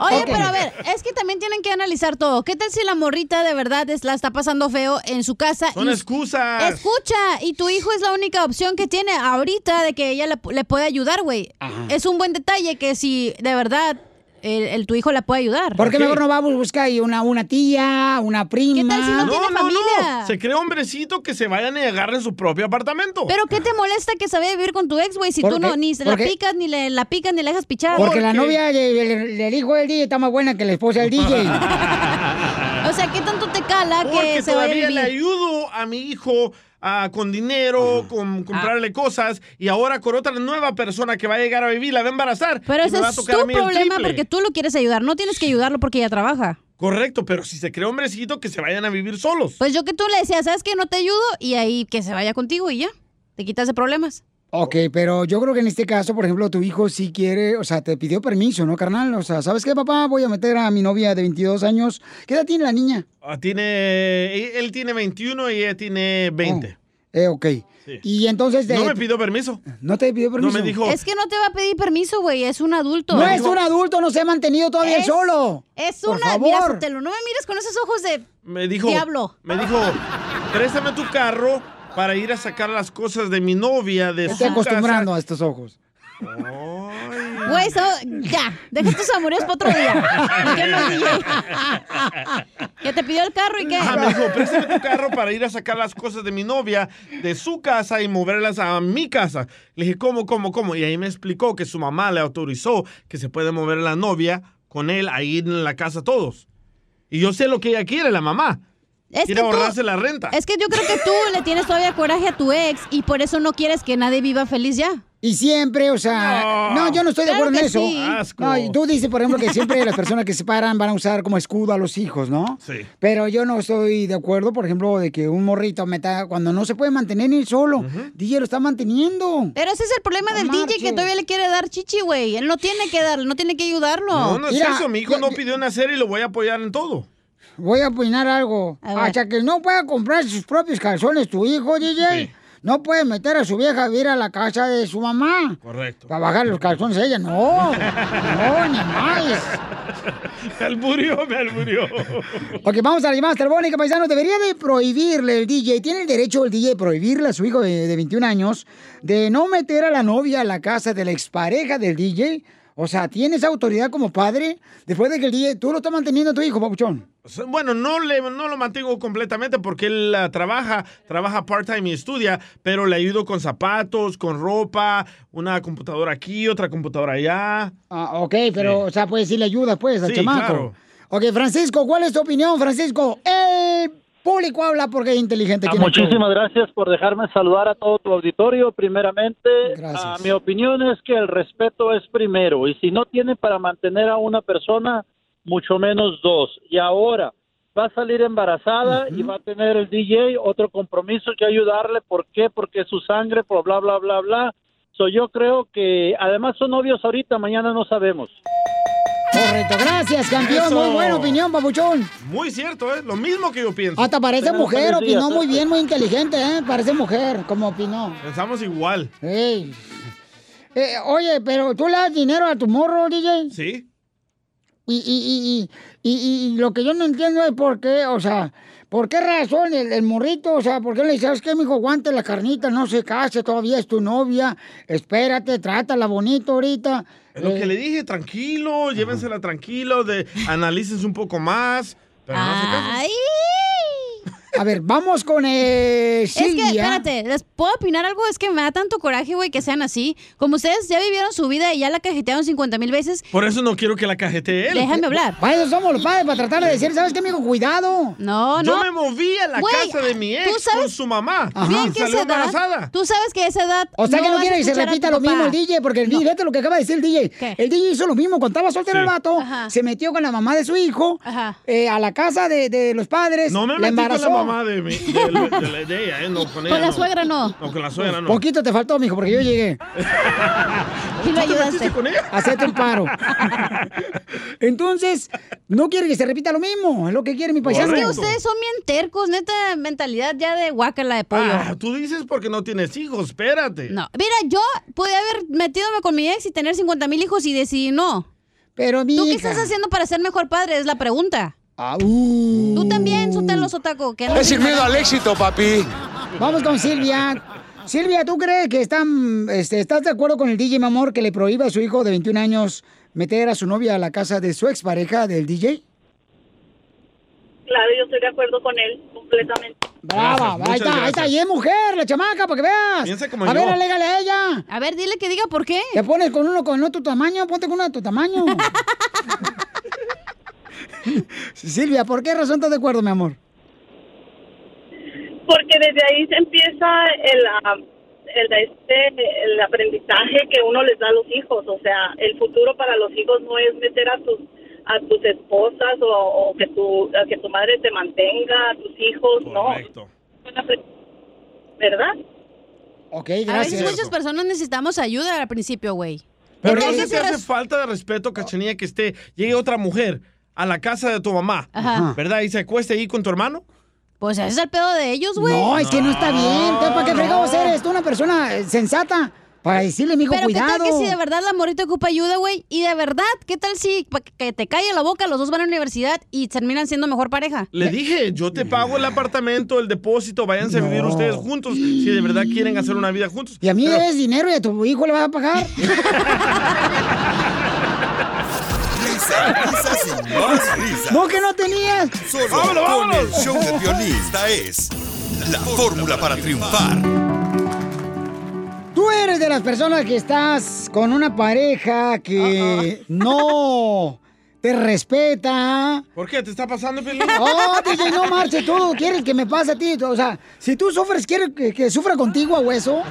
Oye, pero a ver, es que también tienen que analizar todo. ¿Qué tal si la morrita de verdad es- la está pasando feo en su casa? Son y- excusas. Escucha, y tu hijo es la única opción que tiene ahorita de que ella le, le puede ayudar, güey. Es un buen detalle que si de verdad el, el- tu hijo la puede ayudar. ¿Por qué mejor no va a buscar ahí una, una tía, una prima? ¿Qué tal si no tiene familia? Se cree hombrecito que se vayan y agarren su propio apartamento. Pero ¿qué te molesta que se vaya a vivir con tu ex, güey? Si ¿Por tú no ni se ¿Por la qué? picas, ni le, la picas, ni la dejas pichar. Porque la novia de- de- del hijo del DJ está más buena que la esposa del DJ. O sea, ¿qué tanto te cala que se vaya a todavía vivir? le ayudo a mi hijo ah, con dinero, con comprarle cosas, y ahora con otra nueva persona que va a llegar a vivir, la va a embarazar. Pero ese es tu problema porque tú lo quieres ayudar. No tienes que ayudarlo porque ella trabaja. Correcto, pero si se cree hombrecito, que se vayan a vivir solos. Pues yo que tú le decías, ¿sabes qué? No te ayudo y ahí que se vaya contigo y ya. Te quitas de problemas. Ok, pero yo creo que en este caso, por ejemplo, tu hijo sí quiere, o sea, te pidió permiso, ¿no, carnal? O sea, ¿sabes qué, papá? Voy a meter a mi novia de 22 años. ¿Qué edad tiene la niña? Ah, tiene, él tiene 21 y ella tiene 20. Eh, ok. Y entonces... de- No me pidió permiso. ¿No te pidió permiso? me dijo- Es que no te va a pedir permiso, güey. Es un adulto. No es un adulto, no se ha mantenido todavía Es- solo. Es Por una... favor. Mira, Sotelo, no me mires con esos ojos de... Me dijo, Diablo. me dijo, préstame tu carro para ir a sacar las cosas de mi novia de Estoy su acostumbrando a estos ojos. Güey, eso... Ya, deja tus amores para otro día. ¿Y qué más, DJ? Que te pidió el carro y qué. Ajá, me dijo, préstame tu carro para ir a sacar las cosas de mi novia de su casa y moverlas a mi casa. Le dije, ¿cómo, cómo, cómo? Y ahí me explicó que su mamá le autorizó que se puede mover la novia con él ahí en la casa todos. Y yo sé lo que ella quiere, la mamá. Es quiere que tú- ahorrarse la renta. Es que yo creo que tú le tienes todavía coraje a tu ex y por eso no quieres que nadie viva feliz ya. Y siempre, o sea, no, yo no estoy de acuerdo en eso. sí. Asco. No, y tú dices, por ejemplo, que siempre las personas que se paran van a usar como escudo a los hijos, ¿no? Sí. Pero yo no estoy de acuerdo, por ejemplo, de que un morrito meta cuando no se puede mantener ni él solo. DJ lo está manteniendo. Pero ese es el problema No del DJ que todavía le quiere dar chichi, güey. Él no tiene que darle, no tiene que ayudarlo. No, no es Mira, eso. Mi hijo no pidió nacer y lo voy a apoyar en todo. Voy a opinar algo. Hasta que no pueda comprar sus propios calzones tu hijo, DJ, no puede meter a su vieja a vivir a la casa de su mamá. Correcto. Para bajar los calzones a ella. No, no, ni más. Me alburió, me alburió. Ok, vamos a la llamada telefónica, paisano. Debería de prohibirle el DJ, tiene el derecho el DJ de prohibirle a su hijo de, de 21 años de no meter a la novia a la casa de la expareja del DJ. O sea, ¿tienes autoridad como padre después de que el DJ, tú lo estás manteniendo a tu hijo, papuchón? Bueno, no, le, no lo mantengo completamente porque él trabaja, trabaja part-time y estudia, pero le ayudo con zapatos, con ropa, una computadora aquí, otra computadora allá. Ah, ok, pero, o sea, pues sí le ayudas, pues, al Sí, chamaco. claro. Ok, Francisco, ¿cuál es tu opinión, Francisco? El público habla porque es inteligente. Ah, muchísimas gracias por dejarme saludar a todo tu auditorio. Primeramente, ah, mi opinión es que el respeto es primero y si no tiene para mantener a una persona, mucho menos dos. Y ahora va a salir embarazada y va a tener el DJ otro compromiso que ayudarle. ¿Por qué? Porque es su sangre, por bla, bla, bla, bla. So, yo creo que además son novios ahorita, mañana no sabemos. Correcto, gracias, campeón. Eso. Muy buena opinión, papuchón. Muy cierto, ¿eh? Lo mismo que yo pienso. Hasta parece mujer, opinó muy bien, muy inteligente, ¿eh? Parece mujer, como opinó. Pensamos igual. Eh, oye, pero tú le das dinero a tu morro, DJ. Sí. Y, y, y, y, y- y lo que yo no entiendo es por qué, o sea, ¿por qué razón el, el morrito, o sea, por qué le dices, ¿sabes qué, mijo? Aguante la carnita, no se case, todavía es tu novia, espérate, trátala bonito ahorita. Es lo Eh, que le dije, tranquilo, llévensela tranquilo, de, analícense un poco más. Pero no se casen. A ver, vamos con eh, Es que, Silvia. espérate, ¿les puedo opinar algo? Es que me da tanto coraje, güey, que sean así. Como ustedes ya vivieron su vida y ya la cajetearon 50 mil veces, Por eso no quiero que la cajete él. déjame hablar. Para eso somos los padres, para tratar de decir, ¿sabes qué, mijo? Cuidado. No, Yo no. me moví a la Güey, casa de mi ex ¿tú sabes con su mamá. Bien que Salió esa edad, embarazada. tú sabes que a esa edad O sea que no quiere que se repita lo mismo el DJ, porque el DJ, fíjate lo que acaba de decir el DJ. El DJ hizo lo mismo cuando estaba soltero Sí. el vato, Ajá. se metió con la mamá de su hijo Ajá. eh, a la casa de, de los padres, No me la embarazó. Mamá de, mi- de, de- de ella, ¿eh? No con ella. Con la no. suegra no. No, con la suegra no. Poquito te faltó, mijo, porque yo llegué. Y lo ayudaste. Hacete un paro. Entonces, no quiere que se repita lo mismo. Es lo que quiere mi Es paisano. que ustedes son bien tercos, neta, mentalidad ya de guacala de pollo. Ah, tú dices porque no tienes hijos, espérate. No, mira, yo podía haber metido con mi ex y tener 50 mil hijos y decidí no. Pero ¿Tú qué mija. estás haciendo para ser mejor padre? Es la pregunta. Ah, uh. Tú también, Sotelo Sotaco. que Es sin miedo al éxito, papi. Vamos con Silvia. Silvia, ¿tú crees que están, este, estás de acuerdo con el DJ, mi amor, que le prohíba a su hijo de 21 años meter a su novia a la casa de su expareja del DJ? Claro, yo estoy de acuerdo con él completamente. Brava, Gracias, ahí está, ahí está, gracias. y es mujer, la chamaca, para que veas. Piensa como a yo. ver, alégale a ella. A ver, dile que diga por qué. Te pones con uno con no tu tamaño, ponte con uno de tu tamaño. Silvia, ¿por qué razón estás de acuerdo, mi amor? Porque desde ahí se empieza el, ah, el, este, el aprendizaje que uno les da a los hijos. O sea, el futuro para los hijos no es meter a tus a tus esposas o, o que tu a que tu madre te mantenga, a tus hijos, Correcto. no. ¿Verdad? Ok, A veces muchas personas necesitamos ayuda al principio, güey. Pero ¿Qué no hace falta de respeto, Cachanilla, que esté, llegue otra mujer a la casa de tu mamá, Ajá. ¿verdad? Y se acueste ahí con tu hermano. Pues ese es el pedo de ellos, güey. No, es que no está bien. Entonces, ¿Para qué fregados eres tú una persona eh, sensata? Para decirle, mijo, Pero cuidado. qué tal que si de verdad la morrita ocupa ayuda, güey, y de verdad, ¿qué tal si que te calle la boca, los dos van a la universidad y terminan siendo mejor pareja? Le dije, yo te pago el apartamento, el depósito, váyanse a vivir ustedes juntos si de verdad quieren hacer una vida juntos. Y a mí Pero- des dinero y a tu hijo le vas a pagar. Risas, y más risas. ¿Vos que no tenías? Solo Vámonos, con el show de violín. Esta es la fórmula para triunfar. Tú eres de las personas que estás con una pareja que no te respeta. ¿Por qué? ¿Te está pasando, Pelín? Oh, DJ, no marches, tú quieres que me pase a ti. O sea, si tú sufres, ¿quieres que, que sufra contigo a hueso?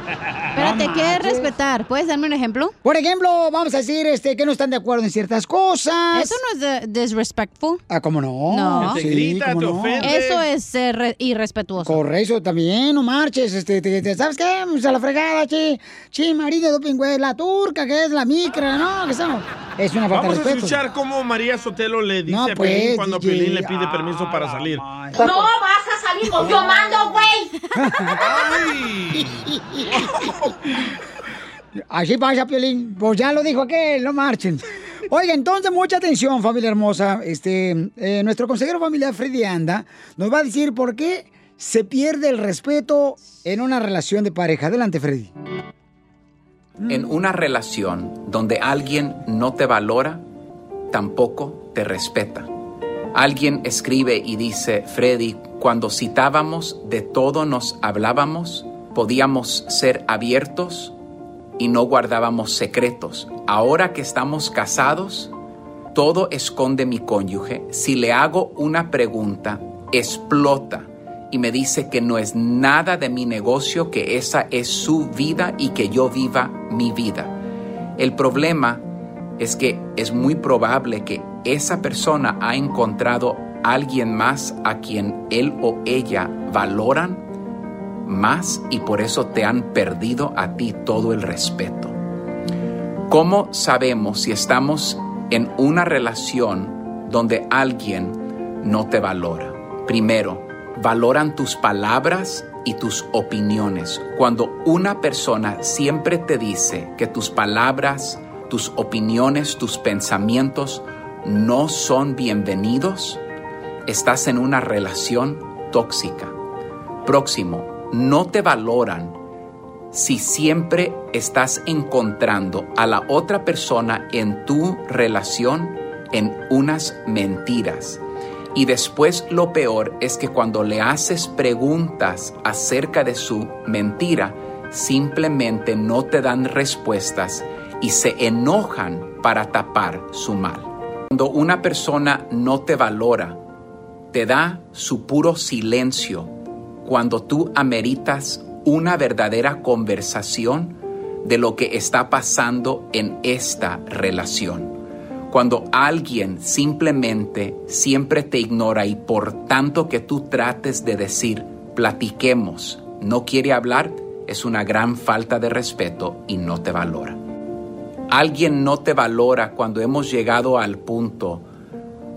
Espérate, ¿qué es respetar? ¿Puedes darme un ejemplo? Por ejemplo, vamos a decir este, que no están de acuerdo en ciertas cosas. Eso no es de- disrespectful. Ah, ¿cómo no? No. Sí, Te grita, ¿cómo te no? ofende. Eso es ser re- irrespetuoso. Correcto, también, no marches, este, te- te- ¿sabes qué? Pues a la fregada, chi, chi, marido de pingüe, la turca, que es la micra, no, que eso es una falta Vamos de a respeto. escuchar cómo María Sotelo le dice No, a Pelín pues, cuando DJ. Pelín le pide permiso para salir. No vas a salir, pues yo mando, güey. Así pasa, Piolín. Pues ya lo dijo aquel, no marchen. Oiga, entonces, mucha atención, familia hermosa. Este, eh, nuestro consejero familiar, Freddy Anda, nos va a decir por qué se pierde el respeto en una relación de pareja. Adelante, Freddy. En una relación donde alguien no te valora, tampoco te respeta. Alguien escribe y dice, Freddy, cuando citábamos de todo nos hablábamos, podíamos ser abiertos y no guardábamos secretos. Ahora que estamos casados, todo esconde mi cónyuge. Si le hago una pregunta, explota y me dice que no es nada de mi negocio, que esa es su vida y que yo viva mi vida. El problema es que es muy probable que esa persona ha encontrado alguien más a quien él o ella valoran más y por eso te han perdido a ti todo el respeto. ¿Cómo sabemos si estamos en una relación donde alguien no te valora? Primero, valoran tus palabras y tus opiniones. Cuando una persona siempre te dice que tus palabras, tus opiniones, tus pensamientos no son bienvenidos, estás en una relación tóxica. Próximo, no te valoran si siempre estás encontrando a la otra persona en tu relación en unas mentiras. Y después lo peor es que cuando le haces preguntas acerca de su mentira, simplemente no te dan respuestas y se enojan para tapar su mal. Cuando una persona no te valora, te da su puro silencio cuando tú ameritas una verdadera conversación de lo que está pasando en esta relación. Cuando alguien simplemente siempre te ignora y por tanto que tú trates de decir, platiquemos, no quiere hablar, es una gran falta de respeto y no te valora. Alguien no te valora cuando hemos llegado al punto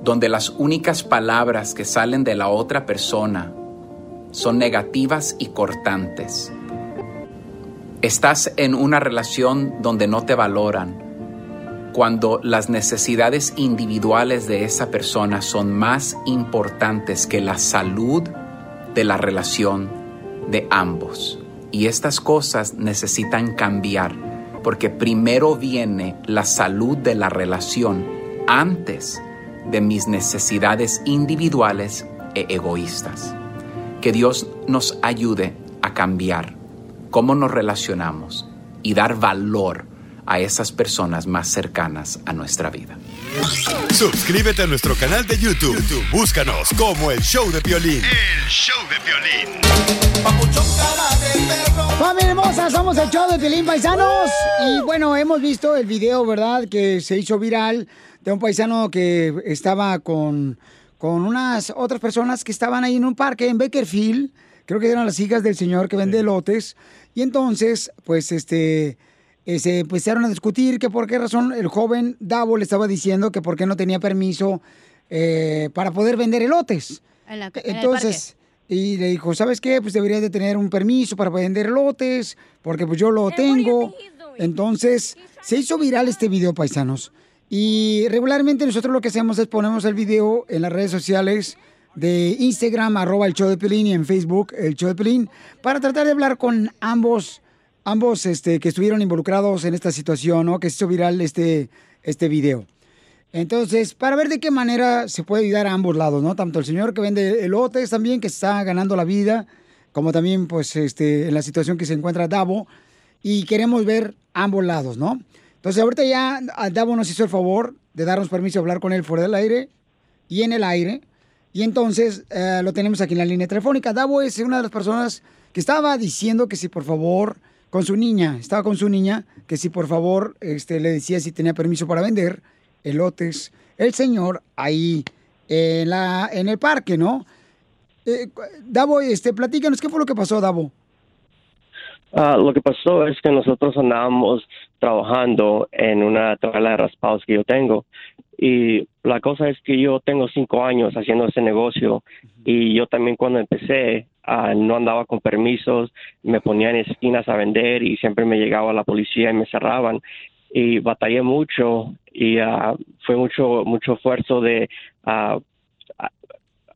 donde las únicas palabras que salen de la otra persona son negativas y cortantes. Estás en una relación donde no te valoran, cuando las necesidades individuales de esa persona son más importantes que la salud de la relación de ambos. Y estas cosas necesitan cambiar, porque primero viene la salud de la relación antes de mis necesidades individuales e egoístas. Que Dios nos ayude a cambiar cómo nos relacionamos y dar valor a esas personas más cercanas a nuestra vida. Suscríbete a nuestro canal de YouTube. YouTube, Búscanos como el show de violín. El show de violín. Familia hermosa, somos el show de Pilín Paisanos. Y bueno, hemos visto el video, ¿verdad? Que se hizo viral de un paisano que estaba con, con unas otras personas que estaban ahí en un parque en Bakerfield. Creo que eran las hijas del señor que vende lotes. Y entonces, pues, este, se empezaron a discutir que por qué razón el joven Davo le estaba diciendo que por qué no tenía permiso eh, para poder vender elotes. En la- en el Entonces, y le dijo, ¿sabes qué? Pues deberías de tener un permiso para vender lotes, porque pues yo lo tengo. Entonces, se hizo viral este video, paisanos. Y regularmente nosotros lo que hacemos es ponemos el video en las redes sociales de Instagram, arroba el show de Pelín, y en Facebook, el show de Pelín, para tratar de hablar con ambos, ambos este, que estuvieron involucrados en esta situación, ¿no? Que se hizo viral este, este video. Entonces, para ver de qué manera se puede ayudar a ambos lados, ¿no? Tanto el señor que vende elotes también, que está ganando la vida, como también, pues, este, en la situación que se encuentra Davo. Y queremos ver ambos lados, ¿no? Entonces, ahorita ya a Davo nos hizo el favor de darnos permiso de hablar con él fuera del aire y en el aire. Y entonces eh, lo tenemos aquí en la línea telefónica. Davo es una de las personas que estaba diciendo que si por favor, con su niña, estaba con su niña, que si por favor este, le decía si tenía permiso para vender elotes, el señor ahí en, la, en el parque, ¿no? Eh, Davo, este, platícanos, ¿qué fue lo que pasó, Davo? Ah, lo que pasó es que nosotros andábamos trabajando en una tabla de raspados que yo tengo y la cosa es que yo tengo cinco años haciendo ese negocio y yo también cuando empecé ah, no andaba con permisos, me ponía en esquinas a vender y siempre me llegaba la policía y me cerraban y batallé mucho y ah, fue mucho mucho esfuerzo de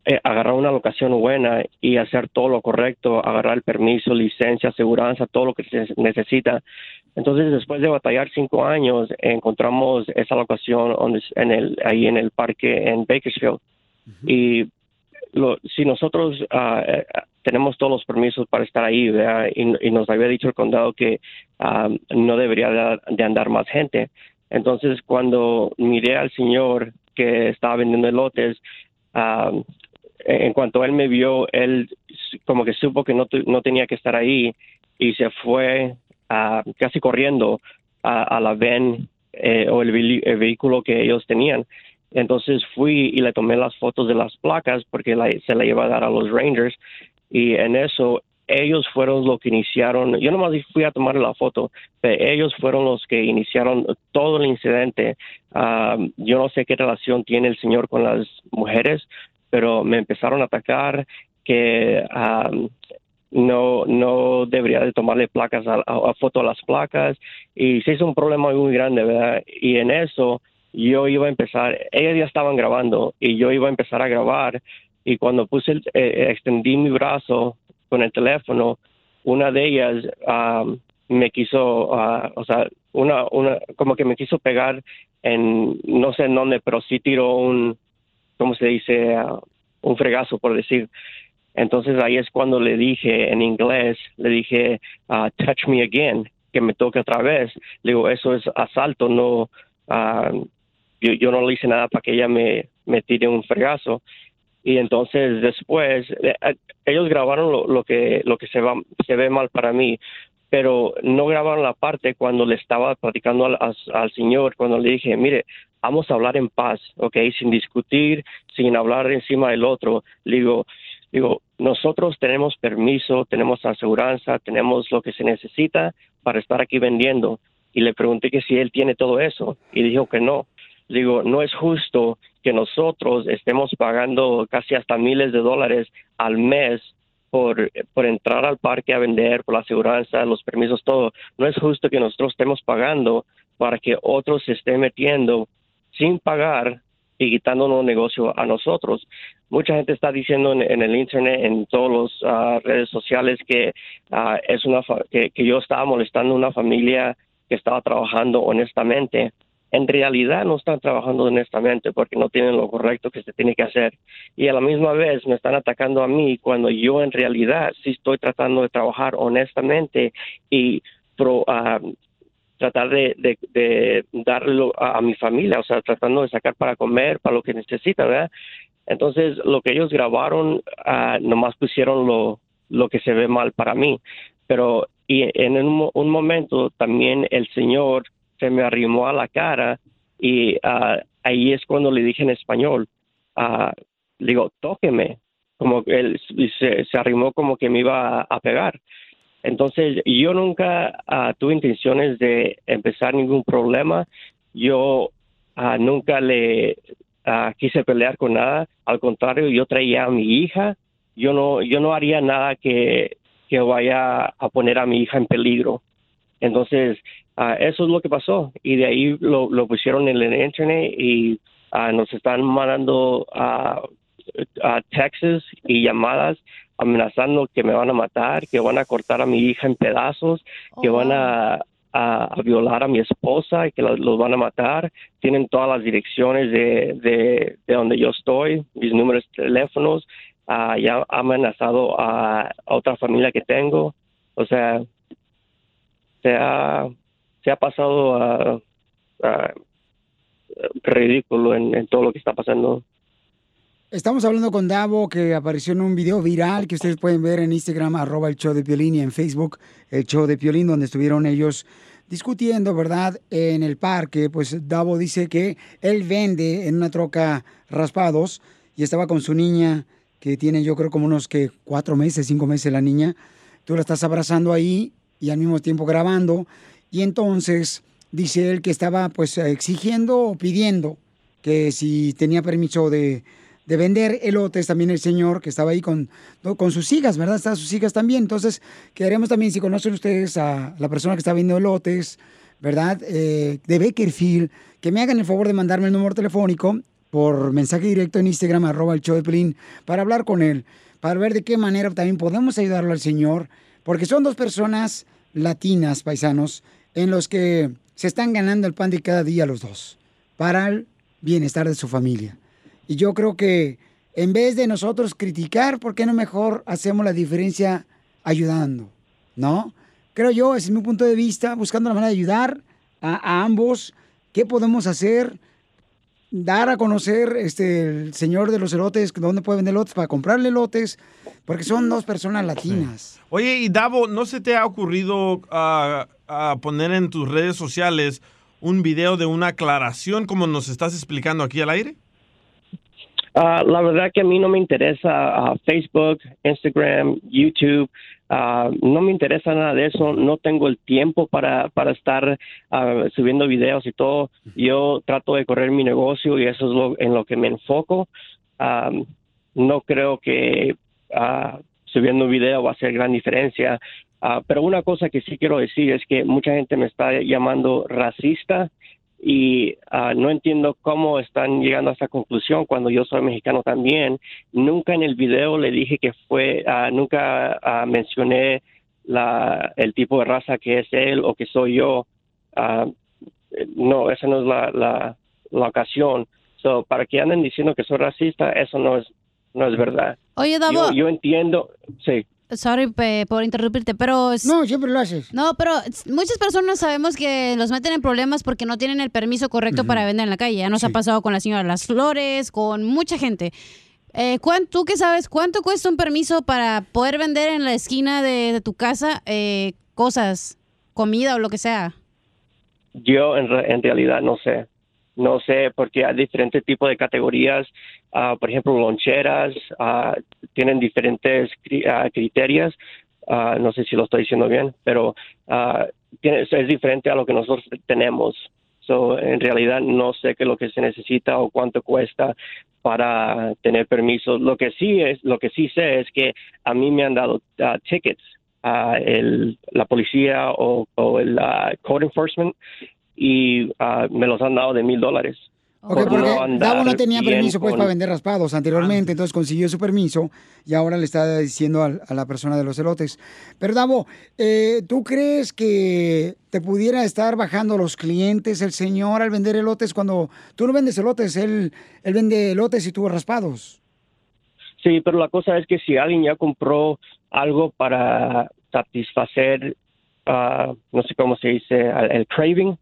eh, agarrar una locación buena y hacer todo lo correcto, agarrar el permiso, licencia, aseguranza, todo lo que se necesita. Entonces, después de batallar cinco años, encontramos esa locación en el, ahí en el parque en Bakersfield. Y lo, si nosotros eh, tenemos todos los permisos para estar ahí. Y, nos había dicho el condado que ah, no debería de, andar más gente. Entonces, cuando miré al señor que estaba vendiendo elotes, ah, en cuanto él me vio, él como que supo que no, no tenía que estar ahí y se fue ah, casi corriendo a, la van eh, o el, vehículo que ellos tenían. Entonces fui y le tomé las fotos de las placas porque se la iba a dar a los Rangers y en eso ellos fueron los que iniciaron, yo nomás fui a tomar la foto, pero ellos fueron los que iniciaron todo el incidente. Ah, yo no sé qué relación tiene el señor con las mujeres, pero me empezaron a atacar que ah, no no debería de tomarle placas a, a- foto a las placas y se hizo un problema muy grande, ¿verdad? Y en eso yo iba a empezar, ellas ya estaban grabando y yo iba a empezar a grabar y cuando puse el- eh, extendí mi brazo con el teléfono, una de ellas ah, me quiso, ah, o sea, una, una, como que me quiso pegar en, no sé en dónde, pero sí tiró un, ¿cómo se dice? Ah, un fregazo, por decir. Entonces ahí es cuando le dije en inglés, le dije, ah, touch me again, que me toque otra vez. Le digo, eso es asalto, no, yo, yo no le hice nada para que ella me, me tire un fregazo. Y entonces después, eh, eh, ellos grabaron lo, que, lo que se, va, se ve mal para mí, pero no grabaron la parte cuando le estaba platicando al, al- al señor, cuando le dije, mire, vamos a hablar en paz, ¿ok? Sin discutir, sin hablar encima del otro. Le digo, digo, nosotros tenemos permiso, tenemos aseguranza, tenemos lo que se necesita para estar aquí vendiendo. Y le pregunté que si él tiene todo eso y dijo que no. Digo, no es justo que nosotros estemos pagando casi hasta miles de dólares al mes por, por entrar al parque a vender, por la aseguranza, los permisos, todo. No es justo que nosotros estemos pagando para que otros se estén metiendo sin pagar y quitándonos negocio a nosotros. Mucha gente está diciendo en, el internet, en todas las redes sociales que ah, es una fa- que, que yo estaba molestando a una familia que estaba trabajando honestamente. En realidad no están trabajando honestamente porque no tienen lo correcto que se tiene que hacer. Y a la misma vez me están atacando a mí cuando yo en realidad sí estoy tratando de trabajar honestamente y pro, ah, tratar de, darle a, mi familia, o sea, tratando de sacar para comer, para lo que necesita, ¿verdad? Entonces, lo que ellos grabaron, ah, nomás pusieron lo, lo que se ve mal para mí. Pero y en un momento también el Señor se me arrimó a la cara y ah, ahí es cuando le dije en español, le digo, tóqueme, como él se, arrimó como que me iba a, pegar. Entonces, yo nunca ah, tuve intenciones de empezar ningún problema. Yo nunca le quise pelear con nada. Al contrario, yo traía a mi hija. Yo no, yo no haría nada que, que vaya a poner a mi hija en peligro. Entonces, ah, eso es lo que pasó. Y de ahí lo, lo pusieron en el internet y ah, nos están mandando a textos y llamadas amenazando que me van a matar, que van a cortar a mi hija en pedazos, que van a, a- a violar a mi esposa y que los van a matar. Tienen todas las direcciones de, de, de donde yo estoy, mis números de teléfonos. Ah, ya ha amenazado a, a otra familia que tengo. O sea, se ha, se ha pasado a, a- ridículo en, en todo lo que está pasando. Estamos hablando con Davo, que apareció en un video viral que ustedes pueden ver en Instagram, arroba el show de Piolín, y en Facebook, el show de Piolín, donde estuvieron ellos discutiendo, ¿verdad? En el parque, pues Davo dice que él vende en una troca raspados y estaba con su niña, que tiene yo creo como unos que cuatro meses, cinco meses la niña. Tú la estás abrazando ahí y al mismo tiempo grabando. Y entonces dice él que estaba pues exigiendo o pidiendo que si tenía permiso de, de vender elotes, también el señor que estaba ahí con, con sus hijas, ¿verdad? Están sus hijas también. Entonces, queremos también, si conocen ustedes a la persona que está vendiendo elotes, ¿verdad? Eh, de Bakerfield, que me hagan el favor de mandarme el número telefónico por mensaje directo en Instagram, arroba el show de Pelín, para hablar con él, para ver de qué manera también podemos ayudarlo al Señor, porque son dos personas latinas, paisanos, en los que se están ganando el pan de cada día los dos, para el bienestar de su familia. Y yo creo que en vez de nosotros criticar, ¿por qué no mejor hacemos la diferencia ayudando? ¿No? Creo yo, ese es mi punto de vista, buscando la manera de ayudar a, ambos. ¿Qué podemos hacer? Dar a conocer este, el señor de los elotes, dónde puede vender elotes para comprarle elotes, porque son dos personas latinas. Oye, y Davo, ¿no se te ha ocurrido ah, poner en tus redes sociales un video de una aclaración como nos estás explicando aquí al aire? Ah, la verdad que a mí no me interesa ah, Facebook, Instagram, YouTube. no me interesa nada de eso. No tengo el tiempo para, para estar subiendo videos y todo. Yo trato de correr mi negocio y eso es lo, en lo que me enfoco. No creo que ah, subiendo un video va a hacer gran diferencia. Ah, pero una cosa que sí quiero decir es que mucha gente me está llamando racista y ah, no entiendo cómo están llegando a esa conclusión cuando yo soy mexicano también. Nunca en el video le dije que fue, ah, nunca mencioné la, el tipo de raza que es él o que soy yo. No, esa no es la, la, la ocasión. So, para que anden diciendo que soy racista, eso no es, no es verdad. Oye, Davo. Yo, yo entiendo, sí. Sorry pe- por interrumpirte, pero... No, siempre lo haces. No, pero muchas personas sabemos que los meten en problemas porque no tienen el permiso correcto para vender en la calle. Ya nos ha pasado con la señora Las Flores, con mucha gente. Eh, ¿cuán- ¿Tú qué sabes? ¿Cuánto cuesta un permiso para poder vender en la esquina de, de tu casa eh, cosas, comida o lo que sea? Yo en, re- en realidad no sé. No sé, porque hay diferentes tipos de categorías. Ah, por ejemplo, loncheras ah, tienen diferentes cri- ah, criterios. No sé si lo estoy diciendo bien, pero tiene- es diferente a lo que nosotros tenemos. So, en realidad no sé qué es lo que se necesita o cuánto cuesta para tener permiso. Lo que sí es, lo que sí sé es que a mí me han dado tickets a el, la policía o, o el code enforcement y me los han dado de mil dólares. Ok, por porque Davo no tenía permiso pues con- para vender raspados anteriormente, entonces consiguió su permiso y ahora le está diciendo al- a, la persona de los elotes. Pero Davo, eh, ¿tú crees que te pudiera estar bajando los clientes el señor al vender elotes cuando tú no vendes elotes, él, él vende elotes y tú raspados? Sí, pero la cosa es que si alguien ya compró algo para satisfacer, ah, no sé cómo se dice, el craving.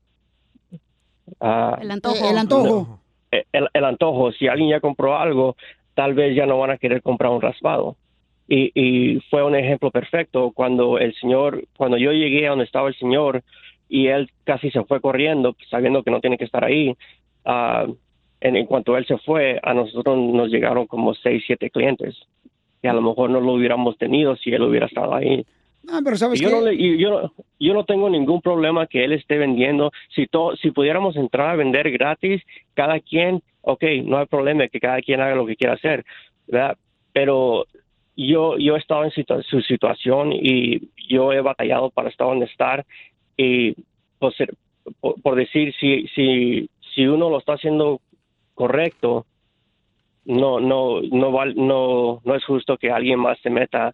Ah, El antojo. Eh, el antojo. el, el antojo, si alguien ya compró algo, tal vez ya no van a querer comprar un raspado. Y, y fue un ejemplo perfecto cuando el señor, cuando yo llegué a donde estaba el señor y él casi se fue corriendo, sabiendo que no tiene que estar ahí. ah, en, en cuanto él se fue, a nosotros nos llegaron como seis, siete clientes. Y a lo mejor no lo hubiéramos tenido si él hubiera estado ahí. No, pero sabes Y yo, no le- y yo, no- yo no tengo ningún problema que él esté vendiendo. Si, to- si pudiéramos entrar a vender gratis, cada quien, ok, no hay problema que cada quien haga lo que quiera hacer, ¿verdad? Pero yo, yo he estado en situa- su situación y yo he batallado para estar donde estar y pues, ser- por, por decir, si, si, si uno lo está haciendo correcto, no, no, no, val- no, no es justo que alguien más se meta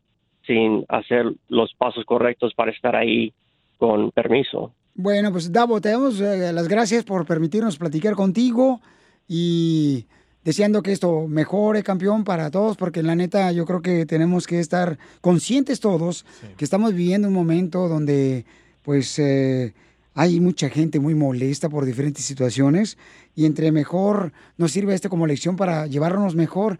sin hacer los pasos correctos para estar ahí con permiso. Bueno, pues Davo, te damos eh, las gracias por permitirnos platicar contigo y deseando que esto mejore, campeón, para todos, porque la neta yo creo que tenemos que estar conscientes todos que estamos viviendo un momento donde pues eh, hay mucha gente muy molesta por diferentes situaciones y entre mejor nos sirve esto como lección para llevarnos mejor.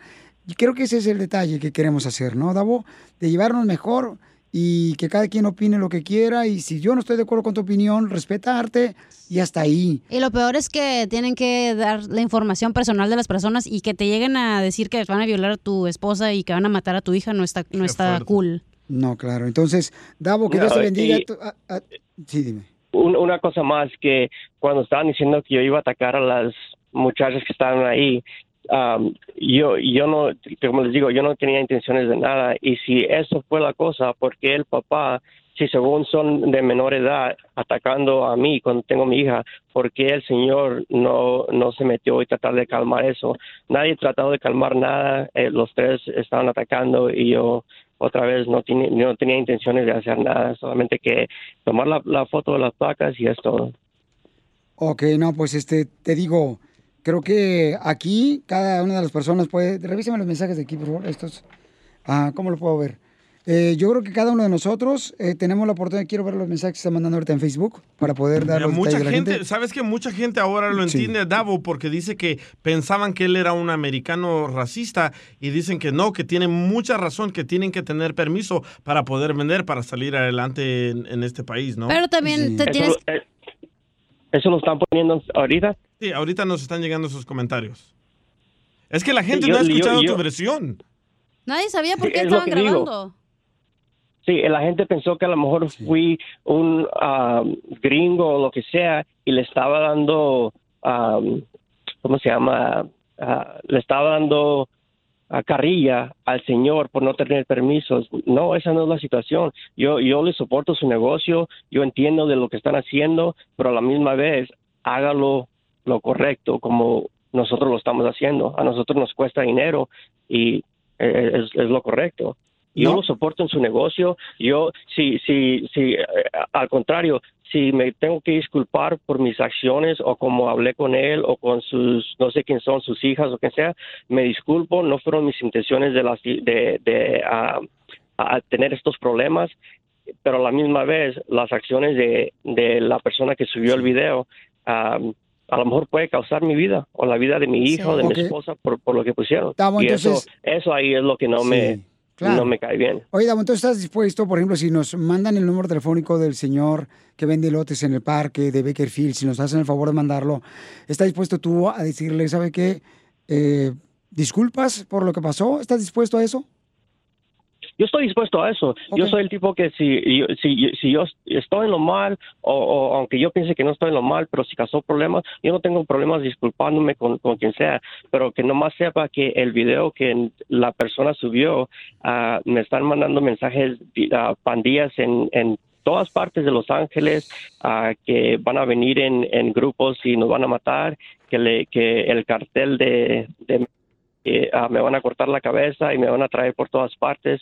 Y creo que ese es el detalle que queremos hacer, ¿no, Davo? De llevarnos mejor y que cada quien opine lo que quiera y si yo no estoy de acuerdo con tu opinión, respetarte y hasta ahí. Y lo peor es que tienen que dar la información personal de las personas y que te lleguen a decir que van a violar a tu esposa y que van a matar a tu hija no está, no está cool. No, claro. Entonces, Davo, que Dios te bendiga. y- Tu- a- a- sí, dime. Un- una cosa más que cuando estaban diciendo que yo iba a atacar a las muchachas que estaban ahí, um, yo, yo no, como les digo, yo no tenía intenciones de nada. Y si eso fue la cosa, porque el papá, si según son de menor edad, atacando a mí cuando tengo mi hija, ¿por qué el señor no, no se metió y tratar de calmar eso? Nadie tratado de calmar nada, eh, los tres estaban atacando y yo otra vez no, tiene, no tenía intenciones de hacer nada, solamente que tomar la, la foto de las placas y es todo. Ok, no, pues este, te digo, creo que aquí cada una de las personas puede. Revísame los mensajes de aquí, por favor. Estos. Ah, ¿cómo lo puedo ver? Eh, yo creo que cada uno de nosotros eh, tenemos la oportunidad. Quiero ver los mensajes que están mandando ahorita en Facebook para poder dar los mucha detalles de la gente, gente. ¿sabes que mucha gente ahora lo Sí. entiende, Davo, porque dice que pensaban que él era un americano racista y dicen que no, que tienen mucha razón, que tienen que tener permiso para poder vender, para salir adelante en, en este país, ¿no? Pero también te Eso, tienes... eh, ¿Eso lo están poniendo ahorita? Sí, ahorita nos están llegando esos comentarios. Es que la gente yo- no ha escuchado yo- tu versión. Nadie sabía por Sí, qué es estaban digo. grabando. Sí, la gente pensó que a lo mejor fui un ah, gringo o lo que sea y le estaba dando, ah, ¿cómo se llama? Ah, le estaba dando ah, carrilla al señor por no tener permisos. No, esa no es la situación. Yo, yo le soporto su negocio, yo entiendo de lo que están haciendo, pero a la misma vez hágalo lo correcto como nosotros lo estamos haciendo. A nosotros nos cuesta dinero y eh, es, es lo correcto. Yo No. lo soporto en su negocio. Yo, si, si, si, eh, al contrario, si me tengo que disculpar por mis acciones o como hablé con él o con sus, no sé quién son, sus hijas o quien sea, me disculpo. No fueron mis intenciones de, las, de, de ah, a tener estos problemas, pero a la misma vez las acciones de, de la persona que subió el video ah, a lo mejor puede causar mi vida o la vida de mi hija o de mi esposa por, por lo que pusieron. Y entonces- eso, eso ahí es lo que no me Claro. no me cae bien. Oye, ¿tú estás dispuesto, por ejemplo, si nos mandan el número telefónico del señor que vende lotes en el parque de Bakerfield, si nos hacen el favor de mandarlo, ¿estás dispuesto tú a decirle, ¿sabe qué? Eh, disculpas por lo que pasó. ¿Estás dispuesto a eso? Yo estoy dispuesto a eso. Yo soy el tipo que si, yo- si, si yo estoy en lo mal, o, o aunque yo piense que no estoy en lo mal, pero si causó problemas, yo no tengo problemas disculpándome con, con quien sea, pero que nomás sepa que el video que la persona subió, ah, me están mandando mensajes, a pandillas en, en todas partes de Los Ángeles, ah, que van a venir en, en grupos y nos van a matar, que, le, que el cartel de- de ah, me van a cortar la cabeza y me van a traer por todas partes.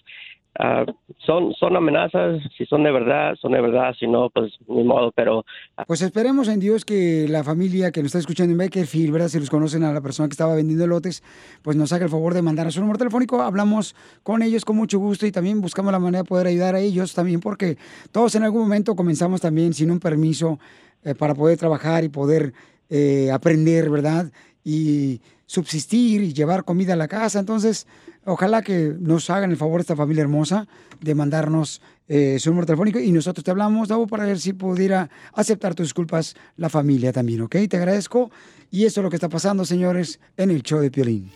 Ah, son, son amenazas, si son de verdad, son de verdad, si no, pues ni modo, pero ah, Pues esperemos en Dios que la familia que nos está escuchando en Bakerfield, ¿verdad? Si los conocen a la persona que estaba vendiendo lotes, pues nos haga el favor de mandar a su número telefónico. Hablamos con ellos con mucho gusto y también buscamos la manera de poder ayudar a ellos también, porque todos en algún momento comenzamos también sin un permiso eh, para poder trabajar y poder eh, aprender, ¿verdad? Y subsistir y llevar comida a la casa. Entonces, ojalá que nos hagan el favor esta familia hermosa de mandarnos eh, su número telefónico y nosotros te hablamos, Davo, para ver si pudiera aceptar tus disculpas la familia también, ¿ok? Te agradezco. Y eso es lo que está pasando, señores, en el show de Piolín.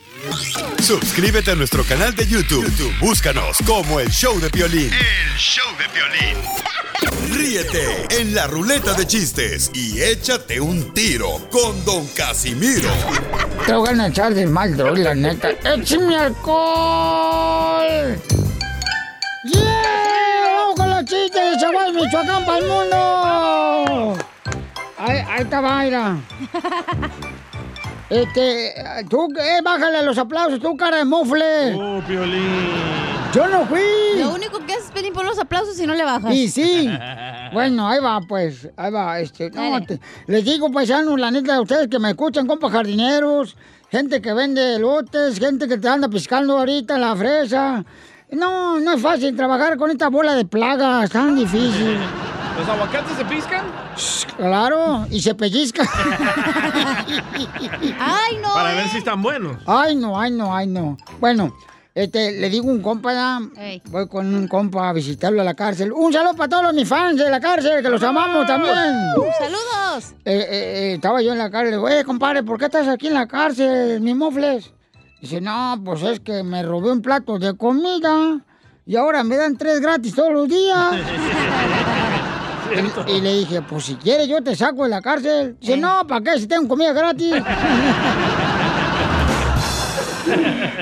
Suscríbete a nuestro canal de YouTube. YouTube, Búscanos como el show de Piolín. El show de violín. Ríete en la ruleta de chistes y échate un tiro con Don Casimiro. Te voy a echar de mal, droga, la neta. ¡Échame alcohol! ¡Yeah! ¡Vamos con los chistes de Chihuahua, Michoacán para el mundo! Ahí, ahí está Mayra. Este, tú, eh, bájale los aplausos, tú, cara de mofle. Oh, Piolín. Yo no fui. Lo único que haces es pedir por los aplausos y no le bajas. Y sí. Bueno, ahí va, pues. Ahí va, este. No, te- les digo, paisanos, la neta de ustedes que me escuchan, compa jardineros, gente que vende lotes, gente que te anda piscando ahorita la fresa. No, no es fácil trabajar con esta bola de plagas, tan difícil. ¿Los aguacates se piscan? Claro, y se pellizca. Ay, no. Para ver si están buenos. Ay, no, ay, no, ay, no. Bueno, este, le digo a un compa, voy con un compa a visitarlo a la cárcel. Un saludo para todos mis fans de la cárcel, que los amamos también. ¡Saludos! Eh, eh, eh, estaba yo en la cárcel, le digo, eh, compadre, ¿por qué estás aquí en la cárcel, mi mofles? Dice, no, pues es que me robé un plato de comida y ahora me dan tres gratis todos los días. y, y le dije, pues si quieres yo te saco de la cárcel. Dice, no, ¿para qué si tengo comida gratis?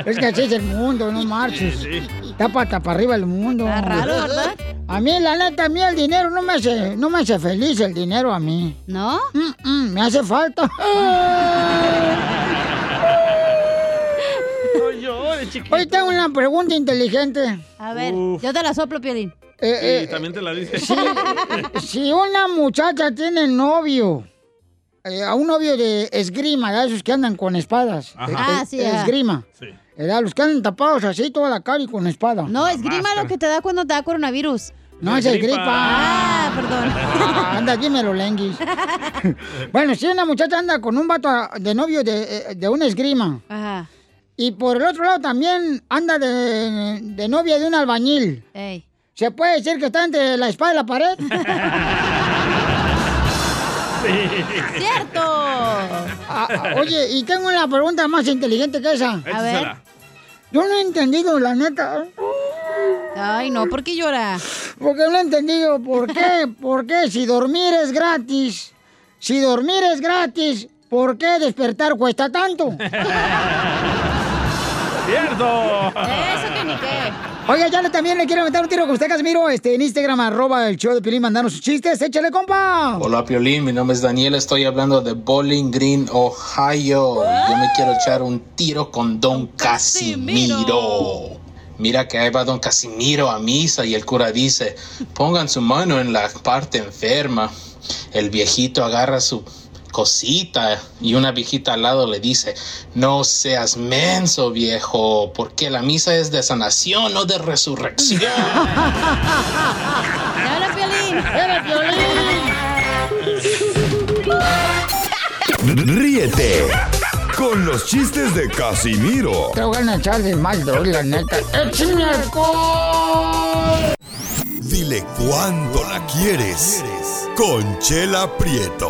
es que así es el mundo, no marches. Está para arriba el mundo. Está raro, ¿verdad? A mí, la neta, a mí el dinero no me hace, no me hace feliz el dinero a mí. ¿No? Mm, mm, me hace falta. Hoy tengo una pregunta inteligente. A ver, yo te la soplo, Piolín. Eh, Sí, también te la dice. Si, si una muchacha tiene novio, eh, a un novio de esgrima, ¿verdad? esos que andan con espadas. Ajá. Eh, Ah, eh, sí. Esgrima. Sí. Los que andan tapados así toda la cara y con espada. No, esgrima lo que te da cuando te da coronavirus. No, es el gripa. Ah, perdón. Ah, anda, dímelo, Lenguis. bueno, si una muchacha anda con un vato de novio de, eh, de una esgrima. Ajá. Y por el otro lado también anda de, de novia de un albañil. Ey. ¿Se puede decir que está entre la espada y la pared? ¡Cierto! Ah, ah, oye, y tengo una pregunta más inteligente que esa. A ver. Yo no he entendido, la neta. Ay, no, ¿por qué llora? Porque no he entendido por qué, por qué si dormir es gratis, si dormir es gratis, ¿por qué despertar cuesta tanto? ¡Cierto! Eso que ni qué. Oiga, ya le- también le quiero meter un tiro con usted, Casimiro, este, en Instagram, arroba el show de Pilín, mandanos sus chistes, échale, compa. Hola Piolín, mi nombre es Daniel, estoy hablando de Bowling Green, Ohio. Yo me quiero echar un tiro con Don Casimiro. Mira que ahí va Don Casimiro a misa y el cura dice, pongan su mano en la parte enferma. El viejito agarra su cosita y una viejita al lado le dice, no seas menso viejo, porque la misa es de sanación, no de resurrección. ¡Hola, Piolín! ¡Eres Ríete con los chistes de Casimiro. Te voy a echar de mal, la neta. ¡Échame alcohol! Dile cuándo la quieres. Conchela Prieto.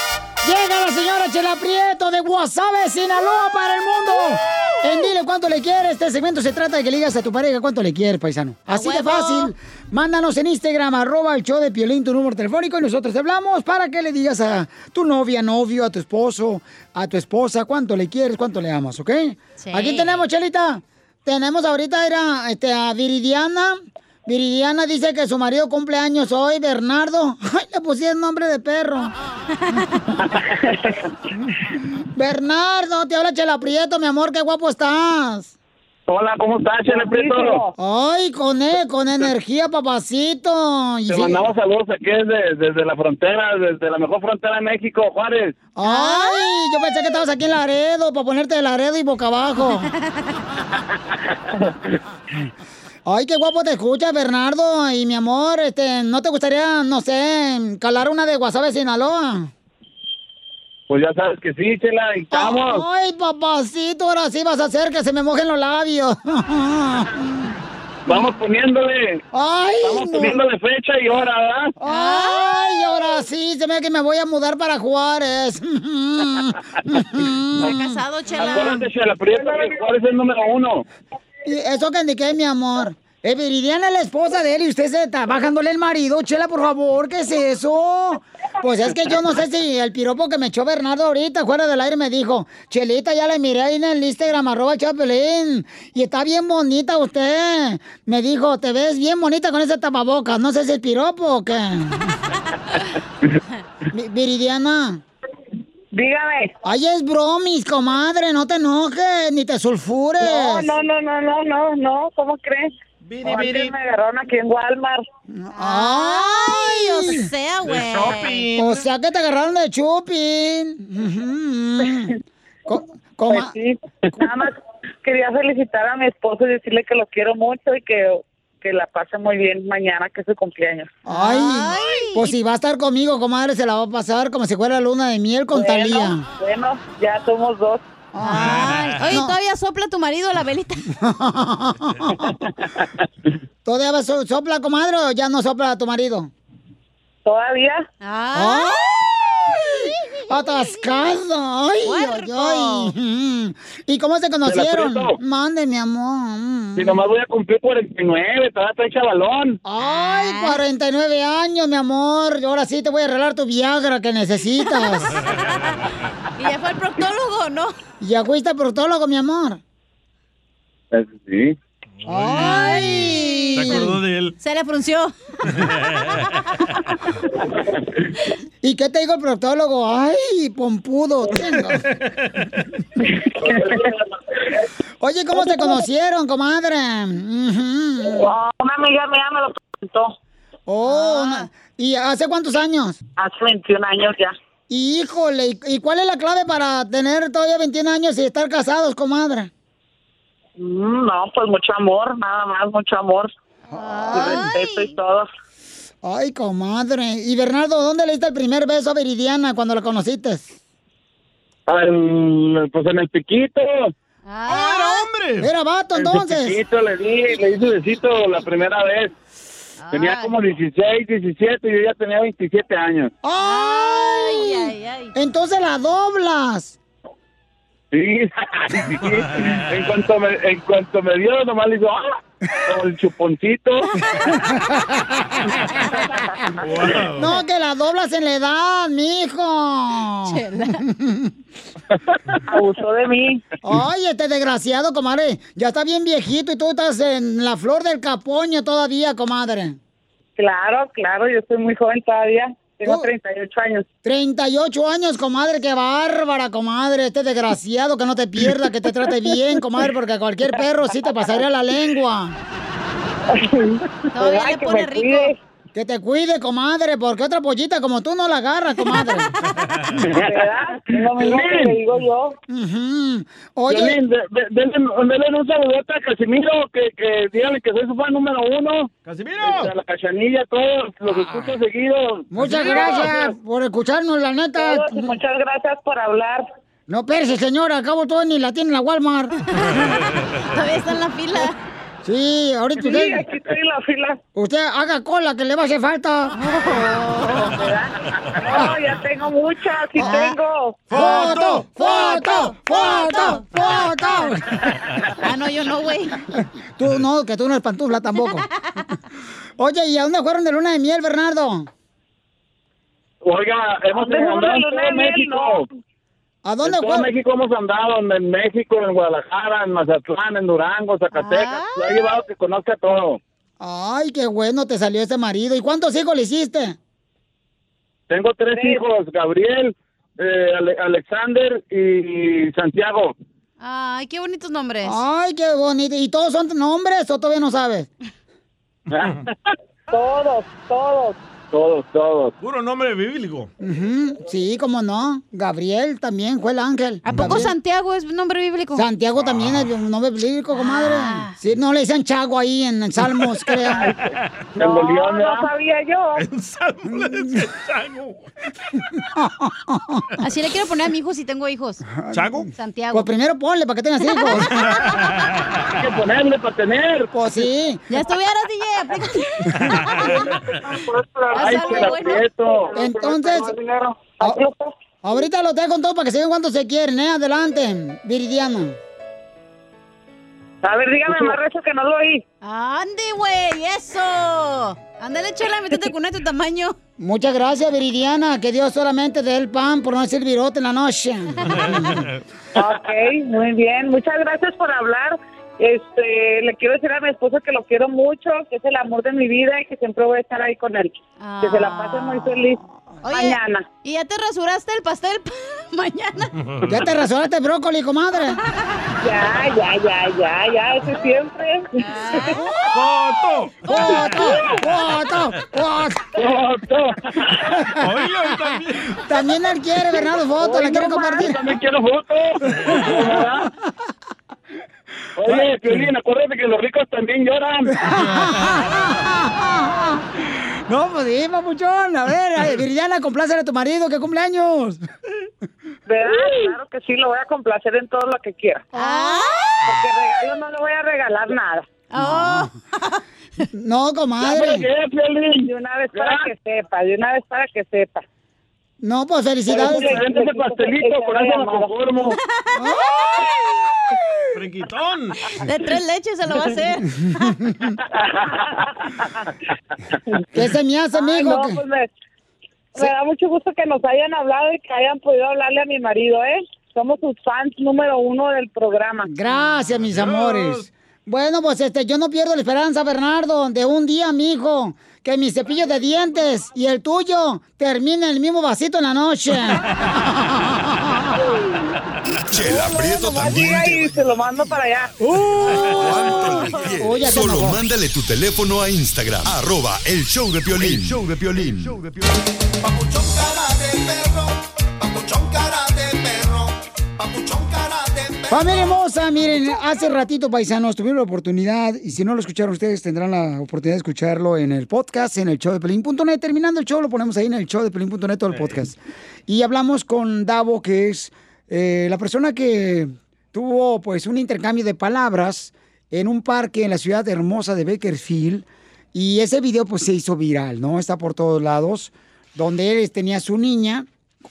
Llega la señora Chela Prieto de Guasave, Sinaloa para el mundo. En Dile cuánto le quieres. Este segmento se trata de que le digas a tu pareja cuánto le quieres, paisano. Así de fácil. Mándanos en Instagram, arroba el show de Piolín, tu número telefónico y nosotros te hablamos para que le digas a tu novia, novio, a tu esposo, a tu esposa cuánto le quieres, cuánto le amas, ¿ok? Sí. Aquí tenemos, Chelita. Tenemos ahorita era, este, a Viridiana. Viridiana dice que su marido cumple años hoy, Bernardo. Ay, le pusieron nombre de perro. Bernardo, te habla Chela Prieto, mi amor, qué guapo estás. Hola, ¿cómo estás, Chela Prieto? Ay, con e- con energía, papacito. Te sí- mandamos saludos aquí desde, desde la frontera, desde la mejor frontera de México, Juárez. Ay, yo pensé que estabas aquí en Laredo, para ponerte de Laredo y boca abajo. Ay, qué guapo te escuchas, Bernardo. Y mi amor, este, ¿no te gustaría, no sé, calar una de Guasave, Sinaloa? Pues ya sabes que sí, Chela, ahí estamos. Ay, papacito, ahora sí vas a hacer que se me mojen los labios. Vamos poniéndole. Ay, Vamos no. poniéndole fecha y hora, ¿verdad? Ay, ahora sí, se me ve que me voy a mudar para Juárez. Está casado, Chela. Acuérdate, Chela Juárez es el número uno. Eso que indiqué, mi amor. Eh, Viridiana es la esposa de él y usted se está bajándole el marido. Chela, por favor, ¿qué es eso? Pues es que yo no sé si el piropo que me echó Bernardo ahorita, fuera del aire, me dijo, Chelita, ya la miré ahí en el Instagram, arroba el Chapelín, y está bien bonita usted. Me dijo, te ves bien bonita con ese tapabocas. No sé si es piropo o qué. Vi- Viridiana. Dígame. Ay, es bromis, comadre, no te enojes, ni te sulfures. No, no, no, no, no, no, no, ¿cómo crees? Biri, biri. me agarraron aquí en Walmart. Ay, o sea, güey. O sea que te agarraron de. Co- Pues sí, nada más quería felicitar a mi esposo y decirle que lo quiero mucho y que, que la pase muy bien mañana, que es su cumpleaños. Ay, pues si va a estar conmigo, comadre, se la va a pasar como si fuera luna de miel con Bueno, Talía. Bueno, ya somos dos. Ay, oye, todavía sopla tu marido la velita. ¿Todavía so- sopla, comadre, o ya no sopla tu marido? ¿Todavía? ¡Ay! ¡Atascado! ¡Ay, ay, ay! ¿Y cómo se conocieron? Mande, mi amor. Mm. Si nomás voy a cumplir 49, todavía estoy chavalón. ¡Ay, 49 años, mi amor! Ahora sí te voy a arreglar tu Viagra que necesitas. ¿Y ya fue el proctólogo, no? ¿Ya fuiste al proctólogo, mi amor? Sí. ¡Ay! Se acordó de él. Se le frunció. ¿Y qué te dijo el proctólogo? ¡Ay, pompudo! tengo! Oye, ¿cómo se conocieron, comadre? Ujú. Una amiga mía me lo contó. Oh, una- ¿y hace cuántos años? Hace 21 años ya. Híjole, ¿y- ¿y cuál es la clave para tener todavía 21 años y estar casados, comadre? Mm, No, pues mucho amor, nada más, mucho amor. Y respeto y todo. Ay, comadre. Y Bernardo, ¿dónde le diste el primer beso a Viridiana cuando la conociste? Al- pues en el piquito. ¡Ah, era hombre! Era vato, En su entonces. piquito le di, le di su besito la primera vez. Tenía como 16, 17 y yo ya tenía 27 años. ¡Ay! Entonces la doblas. Sí, sí. En cuanto me, en cuanto me dio, nomás le hizo, ¡ah! Como el chuponcito. No, que la doblas en la edad, mijo. Abusó de mí. Oye, este desgraciado, comadre. Ya está bien viejito y tú estás en la flor del capoño todavía, comadre. Claro, claro, yo soy muy joven todavía. Tengo Oh. 38 años. 38 años, comadre, qué bárbara, comadre. Este desgraciado que no te pierda, que te trate bien, comadre, porque a cualquier perro sí te pasaría la lengua. Todavía Ay, le pone rico. cuide. Que te cuide, comadre, porque otra pollita como tú no la agarras, comadre. ¿Verdad? No me que digo yo. Oye. Piolín, de- de- denle, un saludote a Casimiro, que, que díganle que soy su fan número uno. ¡Casimiro! A la cachanilla, todos los escucho seguido. Muchas gracias por escucharnos, la neta. Todos, y muchas gracias por hablar. No, espérese, señora, acabo todo ni la tiene en la Walmart. Todavía está en la fila. Sí, ahorita Sí, usted... aquí estoy en la fila. Usted haga cola, que le va a hacer falta. No, ya tengo muchas, sí tengo. ¡Foto! ¡Foto! ¡Foto! ¡Foto! Ah, no, yo no, güey. Tú no, que tú no eres pantufla tampoco. Oye, ¿y a dónde fueron de luna de miel, Bernardo? Oiga, hemos ¿Dónde fueron andado de en luna todo de miel? ¿A dónde en todo fue? México hemos andado, en, en México, en Guadalajara, en Mazatlán, en Durango, Zacatecas. Lo he llevado que conozca todo. Ay, qué bueno te salió este marido. ¿Y cuántos hijos le hiciste? Tengo tres hijos, Gabriel, eh, Ale- Alexander y Santiago. Ay, qué bonitos nombres. Ay, qué bonito. ¿Y todos son nombres o todavía no sabes? Todos, todos. Todos, todos. Puro nombre bíblico. Sí, cómo no. Gabriel también fue el ángel. ¿A poco Gabriel. Santiago es nombre bíblico? Santiago también es un nombre bíblico, comadre. Sí, no le decían Chago ahí en Salmos, creo. No, no sabía yo. Así le quiero poner a mi hijo si tengo hijos. ¿Chago? Santiago. Pues primero ponle para que tengas hijos. Hay que ponerle para tener. Pues sí. Ya estuvieras, DJ. Ay, algo bueno. Entonces, a- ahorita lo dejo todo para que se vean cuánto se quieren, ¿eh? Adelante, Viridiana. A ver, dígame más recio que no lo oí. Ande, güey, eso. Ándale, chela, métete con tu tamaño. Muchas gracias, Viridiana. Que Dios solamente dé el pan por no decir virote en la noche. Ok, muy bien. Muchas gracias por hablar. Este, le quiero decir a mi esposo que lo quiero mucho, que es el amor de mi vida y que siempre voy a estar ahí con él. Que se la pase muy feliz Oye, mañana. ¿Y ya te rasuraste el pastel mañana? ¿Ya te rasuraste el brócoli, comadre? Ya, ya, ya, ya, ya, eso siempre. ¡Foto! ¡Foto! ¡Foto! ¡Foto! Oye, también. También él quiere, Bernardo, foto, Oye, la quiere compartir. también quiero foto. Oye, Piolín, acuérdate que los ricos también lloran. No, pues sí, papuchón. A ver, Viridiana, complácele a tu marido, que cumpleaños. ¿Verdad? Claro que sí, lo voy a complacer en todo lo que quiera. Porque regalo no le voy a regalar nada. No, comadre. De una vez para que sepa, de una vez para que sepa. No, pues felicidades. Ese pastelito, con eso me conformo. ¡Friquitón! De tres leches se lo va a hacer. ¿Qué se me hace, Ay, mijo? no, ¿Qué? pues me, me da mucho gusto que nos hayan hablado y que hayan podido hablarle a mi marido, ¿eh? Somos sus fans número uno del programa. Gracias, mis amores. Bueno, pues este, yo no pierdo la esperanza, Bernardo, de un día, mijo, que mi cepillo de dientes y el tuyo terminen en el mismo vasito en la noche. Chela Prieto también te y se lo mando para allá. Se Solo mándale tu teléfono a Instagram, arroba el show de Piolín. El show de Piolín. Familia hermosa, miren, hace ratito, paisanos, tuvieron la oportunidad, y si no lo escucharon ustedes, tendrán la oportunidad de escucharlo en el podcast, en el show de Pelín.net. Terminando el show, lo ponemos ahí en el show de Pelín.net, todo el podcast. Y hablamos con Davo, que es eh, la persona que tuvo, pues, un intercambio de palabras en un parque en la ciudad hermosa de Bakersfield. Y ese video, pues, se hizo viral, ¿no? Está por todos lados, donde él tenía a su niña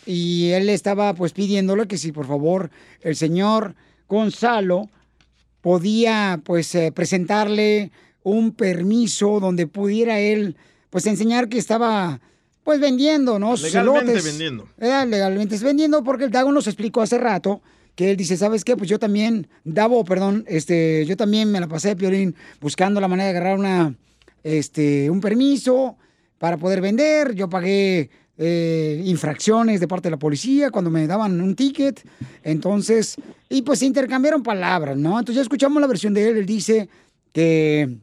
y él estaba pues pidiéndole que si por favor el señor Gonzalo podía pues eh, presentarle un permiso donde pudiera él pues enseñar que estaba pues vendiendo, ¿no? Legalmente vendiendo. Eh, legalmente es vendiendo porque el Dago nos explicó hace rato que él dice, ¿sabes qué? Pues yo también, Davo, perdón, este, yo también me la pasé de Piolín buscando la manera de agarrar una, este, un permiso para poder vender. Yo pagué eh, infracciones de parte de la policía cuando me daban un ticket. Entonces, y pues se intercambiaron palabras, ¿no? Entonces ya escuchamos la versión de él. Él dice que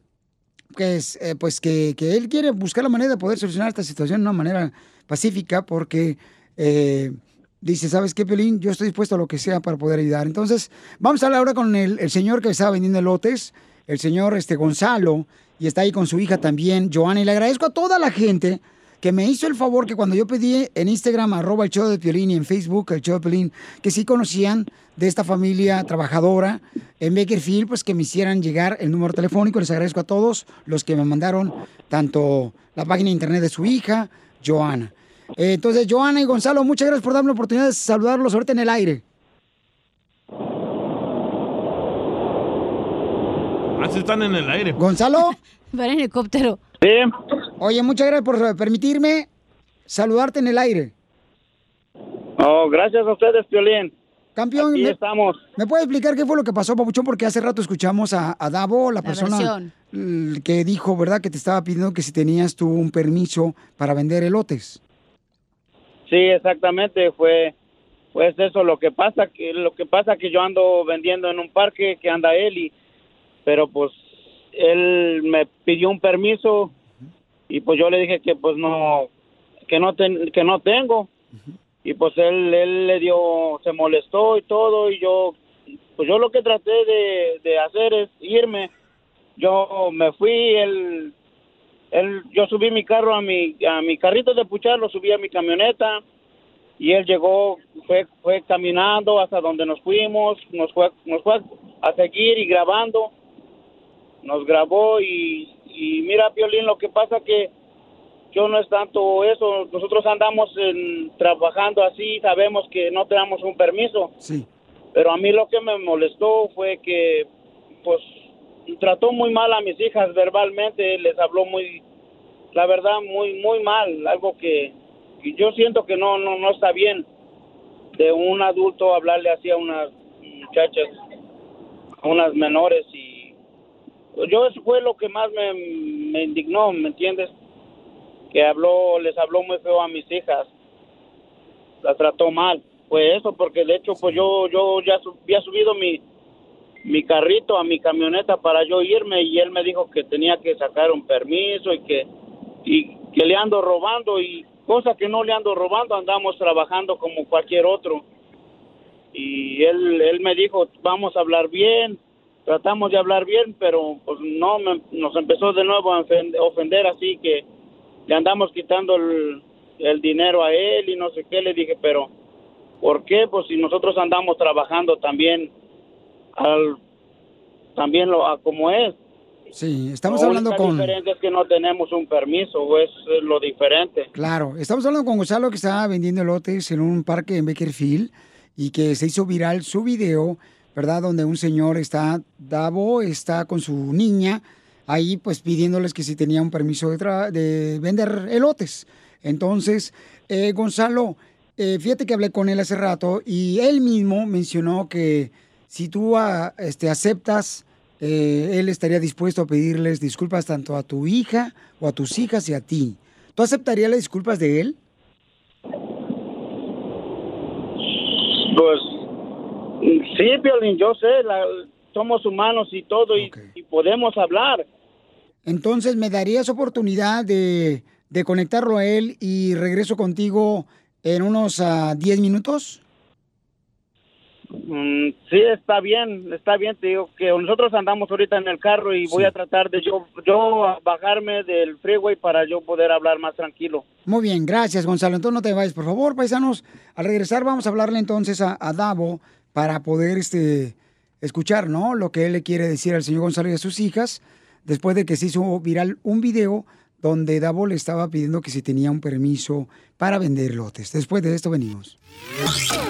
que eh, pues que, que él quiere buscar la manera de poder solucionar esta situación de una manera pacífica porque eh, dice, ¿sabes qué, Pelín? Yo estoy dispuesto a lo que sea para poder ayudar. Entonces, vamos a hablar ahora con el, el señor que estaba vendiendo elotes, el señor este, Gonzalo, y está ahí con su hija también, Joana, y le agradezco a toda la gente que me hizo el favor que cuando yo pedí en Instagram, arroba el show de Piolín y en Facebook, el show de Piolín, que sí conocían de esta familia trabajadora en Bakerfield, pues que me hicieran llegar el número telefónico. Les agradezco a todos los que me mandaron tanto la página de internet de su hija, Joana. Eh, entonces, Joana y Gonzalo, muchas gracias por darme la oportunidad de saludarlos ahorita en el aire. Así están en el aire. Gonzalo. Va en helicóptero. Sí. Oye, muchas gracias por permitirme saludarte en el aire. Oh, gracias a ustedes, Piolín. Campeón, Aquí ¿me, estamos. ¿me puede explicar qué fue lo que pasó, Papuchón? Porque hace rato escuchamos a, a Davo, la, La persona versión. que dijo, ¿verdad? Que te estaba pidiendo que si tenías tú un permiso para vender elotes. Sí, exactamente, fue pues eso lo que pasa que lo que pasa que yo ando vendiendo en un parque que anda él y pero pues él me pidió un permiso y pues yo le dije que pues no que no ten- que no tengo. Y pues él él le dio se molestó y todo y yo pues yo lo que traté de, de hacer es irme. Yo me fui él él, yo subí mi carro a mi, a mi carrito de puchar, lo subí a mi camioneta y él llegó, fue, fue caminando hasta donde nos fuimos, nos fue, nos fue a seguir y grabando, nos grabó y, y mira, Piolín, lo que pasa que yo no es tanto eso, nosotros andamos en- trabajando así, sabemos que no tenemos un permiso, Sí. pero a mí lo que me molestó fue que, pues, trató muy mal a mis hijas verbalmente, les habló muy, la verdad, muy, muy mal, algo que, que yo siento que no, no, no está bien de un adulto hablarle así a unas muchachas, a unas menores y yo eso fue lo que más me, me indignó, ¿me entiendes? Que habló, les habló muy feo a mis hijas, las trató mal, fue eso porque de hecho pues yo, yo ya sub- había subido mi, mi carrito a mi camioneta para yo irme y él me dijo que tenía que sacar un permiso y que y que le ando robando y cosa que no le ando robando andamos trabajando como cualquier otro. Y él él me dijo vamos a hablar bien tratamos de hablar bien pero pues no me- nos empezó de nuevo a ofen- ofender así que le andamos quitando el, el dinero a él y no sé qué le dije pero ¿por qué? pues si nosotros andamos trabajando también al también lo a como es Sí, estamos hablando única con... diferencia es que no tenemos un permiso, o es lo diferente. Claro, estamos hablando con Gonzalo que estaba vendiendo elotes en un parque en Bakerfield y que se hizo viral su video, ¿verdad? Donde un señor está, Davo, está con su niña ahí pues pidiéndoles que si tenía un permiso de, de vender elotes. Entonces, eh, Gonzalo, eh, fíjate que hablé con él hace rato y él mismo mencionó que si tú ah, este, aceptas, eh, él estaría dispuesto a pedirles disculpas tanto a tu hija o a tus hijas y a ti. ¿Tú aceptarías las disculpas de él? Pues sí, Piolín, yo sé, la- somos humanos y todo, y, y podemos hablar. Entonces, ¿me darías oportunidad de, de conectarlo a él y regreso contigo en unos ah, 10 minutos? Mm, sí, está bien, está bien, te digo que nosotros andamos ahorita en el carro y voy a tratar de yo, yo bajarme del freeway para yo poder hablar más tranquilo. Muy bien, gracias Gonzalo. Entonces no te vayas, por favor, paisanos. Al regresar vamos a hablarle entonces a, a Davo para poder este, escuchar, ¿no? Lo que él le quiere decir al señor Gonzalo y a sus hijas, después de que se hizo viral un video donde Davo le estaba pidiendo que si tenía un permiso para vender lotes. Después de esto venimos.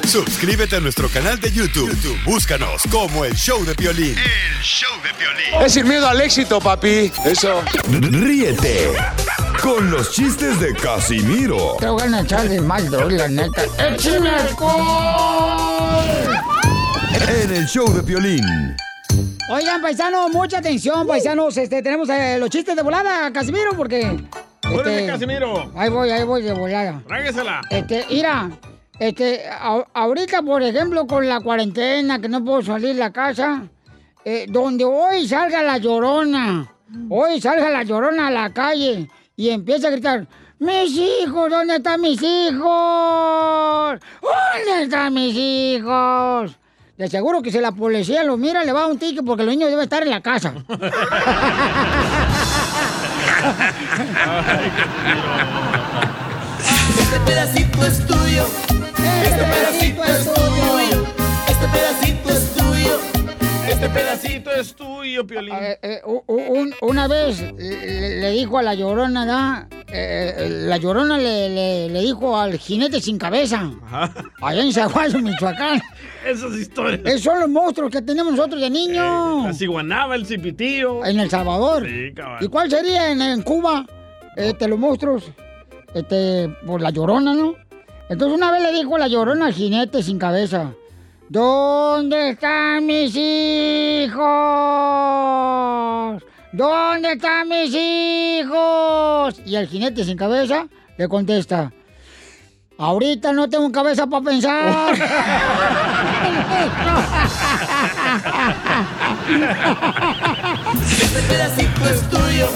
Suscríbete a nuestro canal de YouTube. YouTube, Búscanos como el show de violín. El show de violín. Es sin miedo al éxito, papi. Eso. Ríete con los chistes de Casimiro Te voy a echar de mal, la neta. ¡Échame en el show de violín. Oigan, paisanos, mucha atención, paisanos. Este, tenemos eh, los chistes de volada, Casimiro, porque. ¡Órale, este, Casimiro! Ahí voy, ahí voy de volada. Tráguesela. Este, mira, este, a- ahorita, por ejemplo, con la cuarentena, que no puedo salir de la casa, eh, donde hoy salga la llorona Hoy salga la llorona a la calle y empieza a gritar, mis hijos, ¿dónde están mis hijos? ¿Dónde están mis hijos? De seguro que si la policía lo mira, le va a dar un ticket porque el niño debe estar en la casa. Este pedacito es tuyo. Este pedacito es tuyo. Este pedacito es tuyo. Este pedacito es tuyo, Piolín. Eh, eh, un- una vez le, le dijo a la llorona, ¿da? Eh, eh, la llorona le, le- le dijo al jinete sin cabeza, allá en Zaguayo, Michoacán. Esas historias. Esos son los monstruos que tenemos nosotros de niños. La ciguanaba, el cipitío. En El Salvador. Sí, cabal. ¿Y cuál sería en, en Cuba? Este, los monstruos. Este, por la llorona, ¿no? Entonces una vez le dijo la llorona al jinete sin cabeza. ¿Dónde están mis hijos? ¿Dónde están mis hijos? Y el jinete sin cabeza le contesta. Ahorita no tengo cabeza para pensar. Este pedacito es tuyo.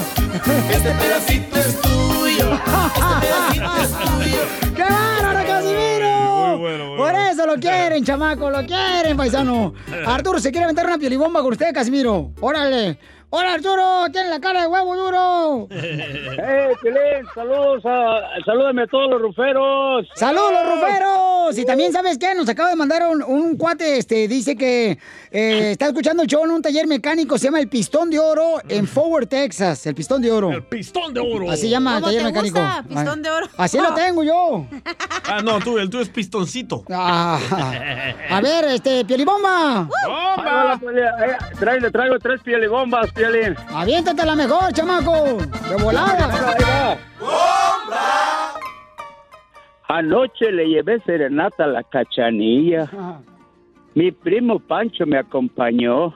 Este pedacito es tuyo. Este pedacito es tuyo. ¡Qué bárbaro, Casimiro! Por eso lo quieren, chamaco, lo quieren, paisano. Arturo se quiere aventar una piolibomba con usted, Casimiro. Órale. ¡Hola, Arturo! ¡Tiene la cara de huevo duro! ¡Eh, Pilín! ¡Saludos! A, salúdame a todos los ruferos. ¡Saludos, los ruferos! Y también, ¿sabes qué? Nos acaba de mandar un, un cuate, este, dice que eh, está escuchando el show en un taller mecánico, se llama El Pistón de Oro en Forward, Texas. El Pistón de Oro. El Pistón de Oro. Así llama el ¿Cómo taller te mecánico. gusta? Pistón de oro. Así lo tengo yo. Ah, no, tú, el tuyo es pistoncito. Ah, a ver, este, piolibomba. Hola, Piolín. Eh, trae- le traigo tres pielibombas, Piolín. Aviéntate la mejor, chamaco. De volada. Anoche le llevé serenata a la cachanilla. Mi primo Pancho me acompañó.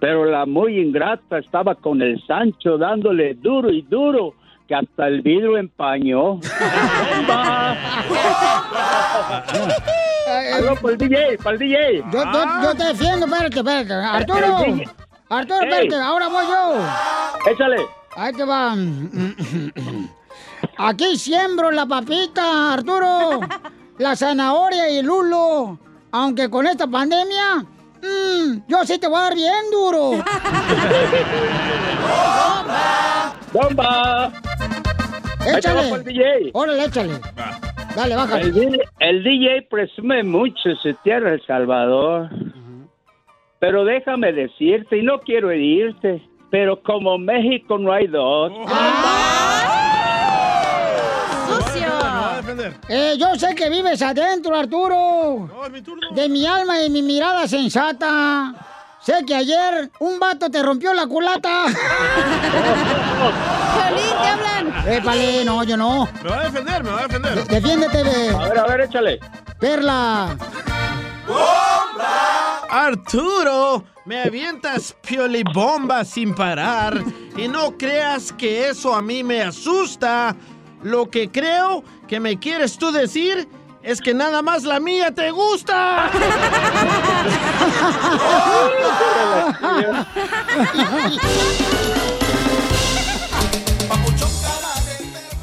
Pero la muy ingrata estaba con el Sancho dándole duro y duro que hasta el vidrio empañó. ¡Bomba! Aló, para el DJ, para el DJ. Yo, yo, yo te defiendo, espérate, espérate. Arturo. El DJ. Arturo, espérate, ahora voy yo. Échale. Ahí te va. Aquí siembro la papita, Arturo. La zanahoria y el lulo. Aunque con esta pandemia, mm, yo sí te voy a dar bien duro. ¡Bomba! Va Échale. DJ. Órale, échale. Dale, bájale. El, el DJ presume mucho su tierra, El Salvador. Pero déjame decirte, y no quiero herirte, pero como México no hay dos. ¡Sucio! Eh, yo sé que vives adentro, Arturo. De mi alma y mi mirada sensata. Sé que ayer un vato te rompió la culata. Piolín, te hablan. Épale, no, yo no. Me va a defender, me va a defender. Defiéndete, ve. A ver, a ver, échale. Perla. Arturo, me avientas piolibomba sin parar y no creas que eso a mí me asusta. Lo que creo que me quieres tú decir es que nada más la mía te gusta.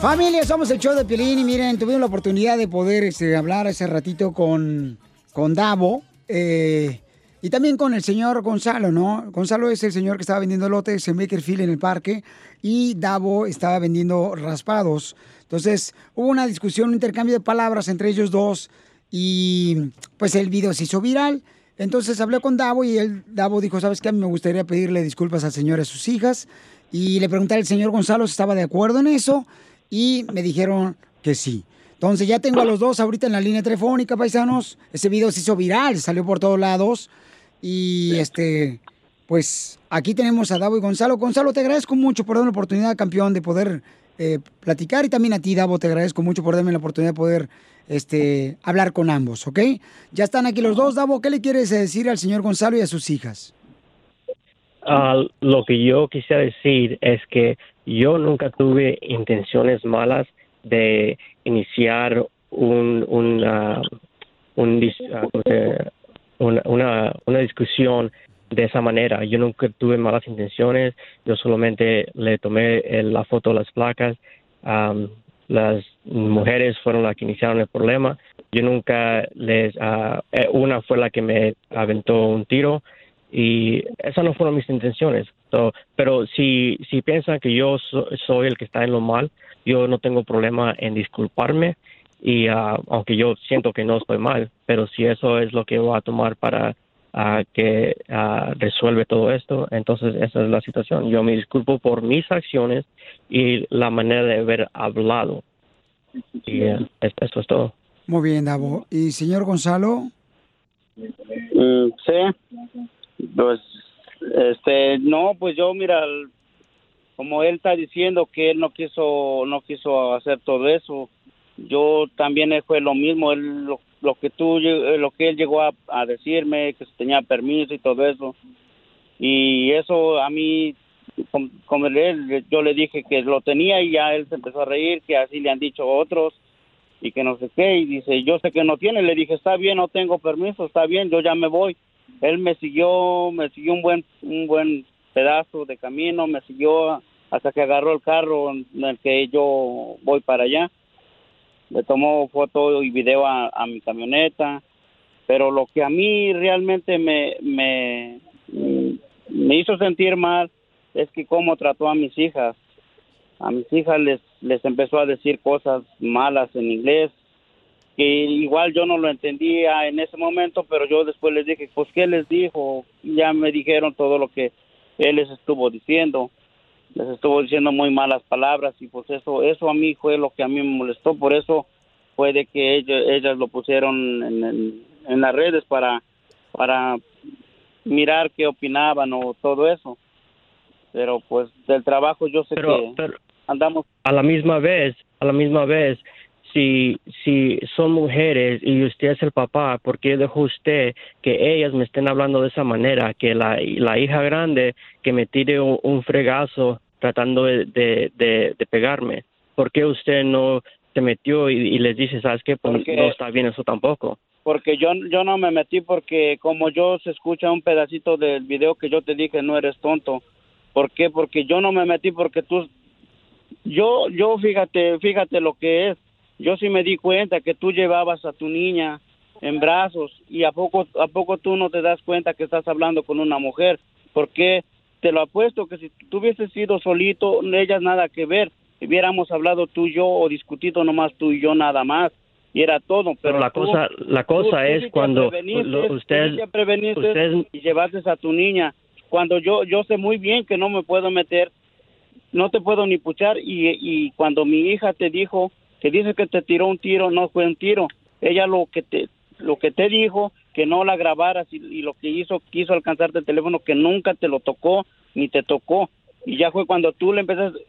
Familia, somos el show de Piolín y miren, tuvimos la oportunidad de poder este, hablar hace ratito con, con Davo eh, y también con el señor Gonzalo, ¿no? Gonzalo es el señor que estaba vendiendo lotes en Bakerfield en el parque y Davo estaba vendiendo raspados. Entonces hubo una discusión, un intercambio de palabras entre ellos dos y pues el video se hizo viral. Entonces hablé con Davo y él, Davo dijo, ¿sabes qué? A mí me gustaría pedirle disculpas al señor y a sus hijas. Y le pregunté al señor Gonzalo si estaba de acuerdo en eso y me dijeron que sí. Entonces ya tengo a los dos ahorita en la línea telefónica, paisanos. Ese video se hizo viral, salió por todos lados. Y este, pues aquí tenemos a Davo y Gonzalo. Gonzalo, te agradezco mucho por darme la oportunidad, campeón, de poder eh, platicar. Y también a ti, Davo, te agradezco mucho por darme la oportunidad de poder este, hablar con ambos, ¿ok? Ya están aquí los dos. Davo, ¿qué le quieres decir al señor Gonzalo y a sus hijas? Ah, lo que yo quisiera decir es que yo nunca tuve intenciones malas de iniciar un, una, un dis- ah, ¿cómo se- una, una, discusión de esa manera. Yo nunca tuve malas intenciones, yo solamente le tomé eh, la foto de las placas. Am, las mujeres fueron las que iniciaron el problema. Yo nunca les, eh, una fue la que me aventó un tiro y esas no fueron mis intenciones. So, pero si, si piensan que yo so- soy el que está en lo mal, yo no tengo problema en disculparme y ah, aunque yo siento que no estoy mal, pero si eso es lo que voy a tomar para ah, que ah, resuelve todo esto, entonces esa es la situación. Yo me disculpo por mis acciones y la manera de haber hablado. Y eh, es- eso es todo. Muy bien, Davo. ¿Y señor Gonzalo? Mm, sí, pues, este, no, pues yo, mira, como él está diciendo que él no quiso, no quiso hacer todo eso, yo también fue lo mismo, él, lo, lo que tú, lle- lo que él llegó a, decirme, que tenía permiso y todo eso, y eso a mí, com- como él, yo le dije que lo tenía y ya él se empezó a reír, que así le han dicho otros, y que no sé qué, y dice, yo sé que no tiene, le dije, está bien, no tengo permiso, está bien, yo ya me voy. Él me siguió, me siguió un buen, un buen pedazo de camino, me siguió hasta que agarró el carro en el que yo voy para allá. Le tomó foto y video a, a mi camioneta, pero lo que a mí realmente me, me, me hizo sentir mal es que cómo trató a mis hijas. A mis hijas les les empezó a decir cosas malas en inglés que igual yo no lo entendía en ese momento pero yo después les dije pues qué les dijo ya me dijeron todo lo que él les estuvo diciendo les estuvo diciendo muy malas palabras y pues eso eso a mí fue lo que a mí me molestó. Por eso fue de que ellos, ellas lo pusieron en, en, en las redes para para mirar qué opinaban o todo eso. Pero pues del trabajo yo sé Pero- que pero- andamos a la misma vez, a la misma vez, si, si son mujeres y usted es el papá, ¿por qué dejó usted que ellas me estén hablando de esa manera? Que la, la hija grande que me tire un, un fregazo tratando de, de, de- de pegarme. ¿Por qué usted no se metió y, y les dice, sabes qué, pues no está bien eso tampoco? porque yo yo no me metí porque como yo se escucha un pedacito del video que yo te dije no eres tonto ¿por qué? porque yo no me metí porque tú yo yo fíjate fíjate lo que es yo sí me di cuenta que tú llevabas a tu niña en brazos y a poco a poco tú no te das cuenta que estás hablando con una mujer porque te lo apuesto que si tú hubieses sido solito ellas nada que ver. Hubiéramos hablado tú y yo o discutido nomás tú y yo nada más y era todo pero, Pero la tú- cosa, la cosa tú- es cuando lo- usted, usted y llevaste a tu niña. Cuando yo yo sé muy bien que no me puedo meter no te puedo ni puchar y, y cuando mi hija te dijo que dice que te tiró un tiro no fue un tiro. Ella lo que te lo que te dijo que no la grabaras y, lo que hizo quiso alcanzarte el teléfono que nunca te lo tocó ni te tocó. Y ya fue cuando tú le empezaste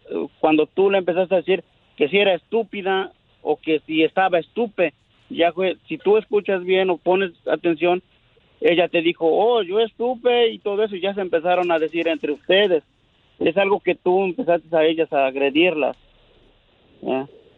cuando tú le empezaste a decir que si era estúpida o que si estaba estupe. Ya fue si tú escuchas bien o pones atención ella te dijo oh yo estupe y todo eso y ya se empezaron a decir entre ustedes. Es algo que tú empezaste a ellas a agredirlas.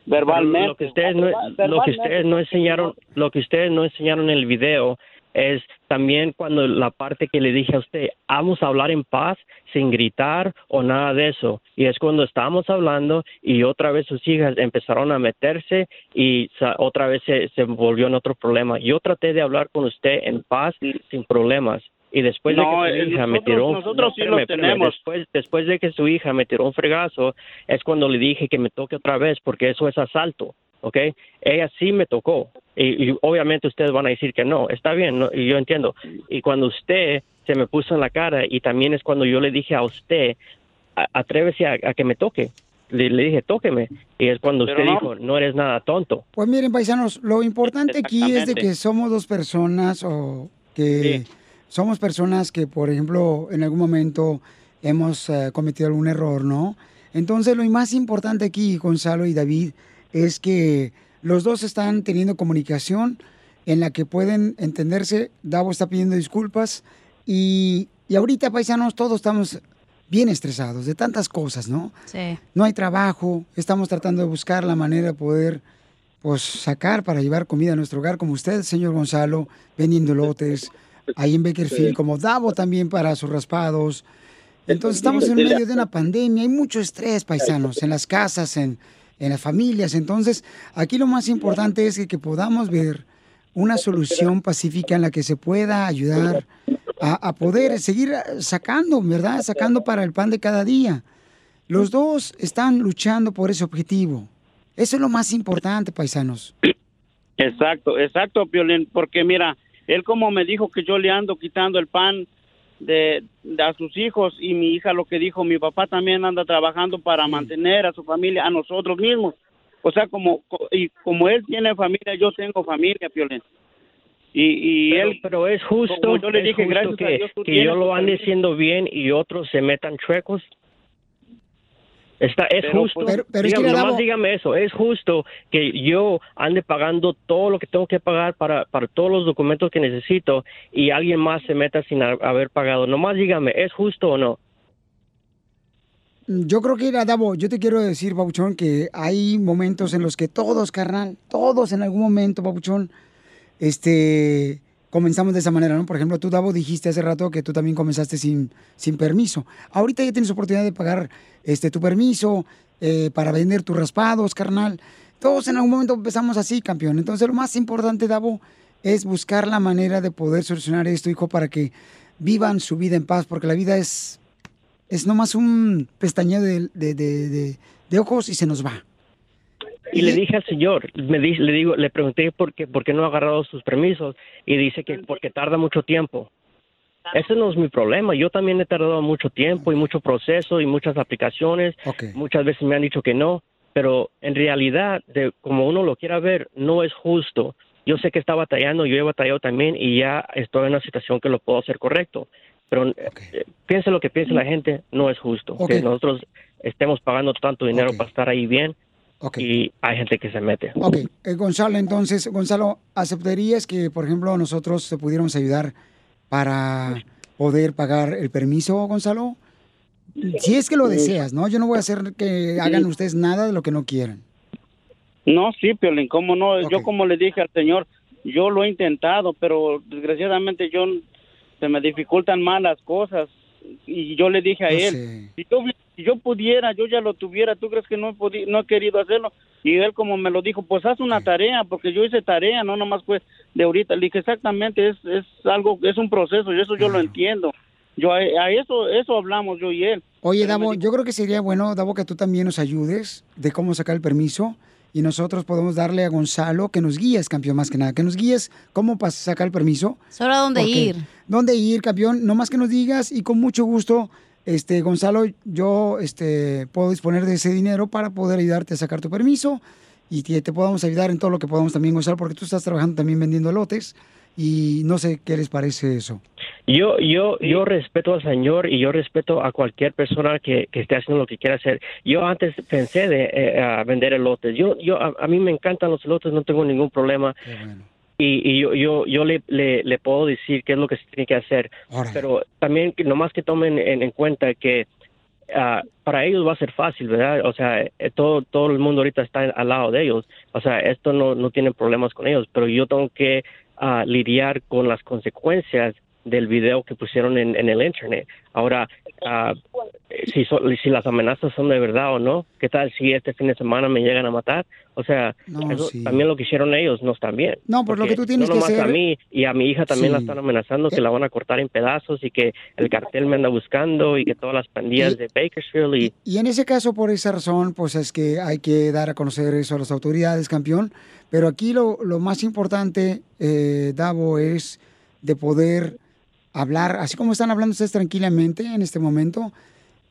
Verbalmente Lo que ustedes no, lo que ustedes no enseñaron, lo que ustedes no enseñaron en el video es también cuando la parte que le dije a usted, vamos a hablar en paz, sin gritar o nada de eso. Y es cuando estábamos hablando y otra vez sus hijas empezaron a meterse y otra vez se, se volvió en otro problema. Yo traté de hablar con usted en paz, sin problemas. Y después No, de que eh, su hija me nosotros- tiró un- nosotros no, sí lo espérame, espérame. tenemos. Después, después de que su hija me tiró un fregazo, es cuando le dije que me toque otra vez, porque eso es asalto, ¿ok? Ella sí me tocó. Y, y obviamente ustedes van a decir que no, está bien, no, y yo entiendo. Y cuando usted se me puso en la cara, y también es cuando yo le dije a usted, "A- atrévese a, a que me toque. Le, le dije, tóqueme. Y es cuando Pero usted no. dijo, no eres nada tonto. Pues miren, paisanos, lo importante aquí es de que somos dos personas o que somos personas que, por ejemplo, en algún momento hemos eh, cometido algún error, ¿no? Entonces, lo más importante aquí, Gonzalo y David, es que los dos están teniendo comunicación en la que pueden entenderse. Davo está pidiendo disculpas y, y ahorita, paisanos, todos estamos bien estresados de tantas cosas, ¿no? Sí. no hay trabajo, estamos tratando de buscar la manera de poder pues sacar para llevar comida a nuestro hogar, como usted, señor Gonzalo, vendiendo lotes, ahí en Bakerfield, como Davo también para sus raspados. Entonces estamos en medio de una pandemia, hay mucho estrés, paisanos, en las casas, en, en las familias. Entonces, aquí lo más importante es que, que podamos ver una solución pacífica en la que se pueda ayudar a, a poder seguir sacando, ¿verdad? Sacando para el pan de cada día. Los dos están luchando por ese objetivo. Eso es lo más importante, paisanos. Exacto, exacto, Piolín, porque mira, él como me dijo que yo le ando quitando el pan de, de a sus hijos y mi hija lo que dijo, mi papá también anda trabajando para mantener a su familia, a nosotros mismos. O sea, como co- y como él tiene familia, yo tengo familia, Piolín. Y, y pero, él, pero es justo, yo le dije, justo gracias a que, Dios, que yo lo ande haciendo bien y otros se metan chuecos. Está, es Pero, justo, pues, Pero- pero es que dígame, nomás dígame eso, es justo que yo ande pagando todo lo que tengo que pagar para, para todos los documentos que necesito y alguien más se meta sin ha- haber pagado. Nomás dígame, ¿es justo o no? Yo creo que, era Davo, yo te quiero decir, Papuchón, que hay momentos en los que todos, carnal, todos en algún momento, Papuchón, este, comenzamos de esa manera, ¿no? Por ejemplo, tú, Davo, dijiste hace rato que tú también comenzaste sin, sin permiso. Ahorita ya tienes oportunidad de pagar este, tu permiso eh, para vender tus raspados, carnal. Todos en algún momento empezamos así, campeón. Entonces, lo más importante, Davo, es buscar la manera de poder solucionar esto, hijo, para que vivan su vida en paz, porque la vida es es nomás un pestañeo de, de, de- de- de ojos y se nos va. Y le dije al señor, me di- le digo, le pregunté por qué, por qué no ha agarrado sus permisos y dice que porque tarda mucho tiempo. Ese no es mi problema. Yo también he tardado mucho tiempo y mucho proceso y muchas aplicaciones. Muchas veces me han dicho que no, pero en realidad, de, como uno lo quiera ver, no es justo. Yo sé que está batallando, yo he batallado también y ya estoy en una situación que lo puedo hacer correcto. Pero eh, piense lo que piense la gente, no es justo que nosotros estemos pagando tanto dinero para estar ahí bien y hay gente que se mete. Ok, eh, Gonzalo, entonces, Gonzalo, ¿aceptarías que, por ejemplo, nosotros te pudiéramos ayudar para poder pagar el permiso, Gonzalo? Si es que lo deseas, ¿no? Yo no voy a hacer que hagan ustedes nada de lo que no quieran. No, sí, Piolín, cómo no. Yo como le dije al señor, yo lo he intentado, pero desgraciadamente yo se me dificultan más las cosas y yo le dije a él, si yo, si yo pudiera, yo ya lo tuviera, ¿tú crees que no he, no he querido hacerlo? Y él como me lo dijo, pues haz una tarea, porque yo hice tarea, no nomás fue de ahorita. Le dije, exactamente, es, es algo, es un proceso y eso yo lo entiendo. Yo a, a eso, eso hablamos yo y él. Oye, Davo, yo creo que sería bueno, Davo, que tú también nos ayudes de cómo sacar el permiso y nosotros podemos darle a Gonzalo que nos guíes, campeón, más que nada, que nos guíes cómo pas- sacar el permiso. Solo a dónde Porque- ir. ¿Dónde ir, campeón? No más que nos digas y con mucho gusto, este, Gonzalo, yo este, puedo disponer de ese dinero para poder ayudarte a sacar tu permiso y te, te podamos ayudar en todo lo que podamos también, Gonzalo, porque tú estás trabajando también vendiendo lotes y no sé qué les parece eso. Yo, yo, yo respeto al Señor y yo respeto a cualquier persona que, que esté haciendo lo que quiera hacer. Yo antes pensé de eh, a vender elotes. Yo, yo, a, a mí me encantan los elotes, no tengo ningún problema. Y, y yo, yo, yo le, le, le puedo decir qué es lo que se tiene que hacer. Pero también, que nomás que tomen en, en cuenta que ah, para ellos va a ser fácil, ¿verdad? O sea, eh, todo, todo el mundo ahorita está al lado de ellos. O sea, esto no, no tiene problemas con ellos, pero yo tengo que ah, lidiar con las consecuencias del video que pusieron en, en el internet. Ahora, ah, si, so- si las amenazas son de verdad o no, ¿qué tal si este fin de semana me llegan a matar? O sea, No, eso sí. también lo que hicieron ellos no están bien. No, pues lo que tú tienes no que hacer- a mí y a mi hija también la Sí. están amenazando que la van a cortar en pedazos y que el cartel me anda buscando y que todas las pandillas Y- de Bakersfield y Y en ese caso, por esa razón, pues es que hay que dar a conocer eso a las autoridades, campeón. Pero aquí lo, lo más importante, eh, Davo, es de poder hablar, así como están hablando ustedes tranquilamente en este momento.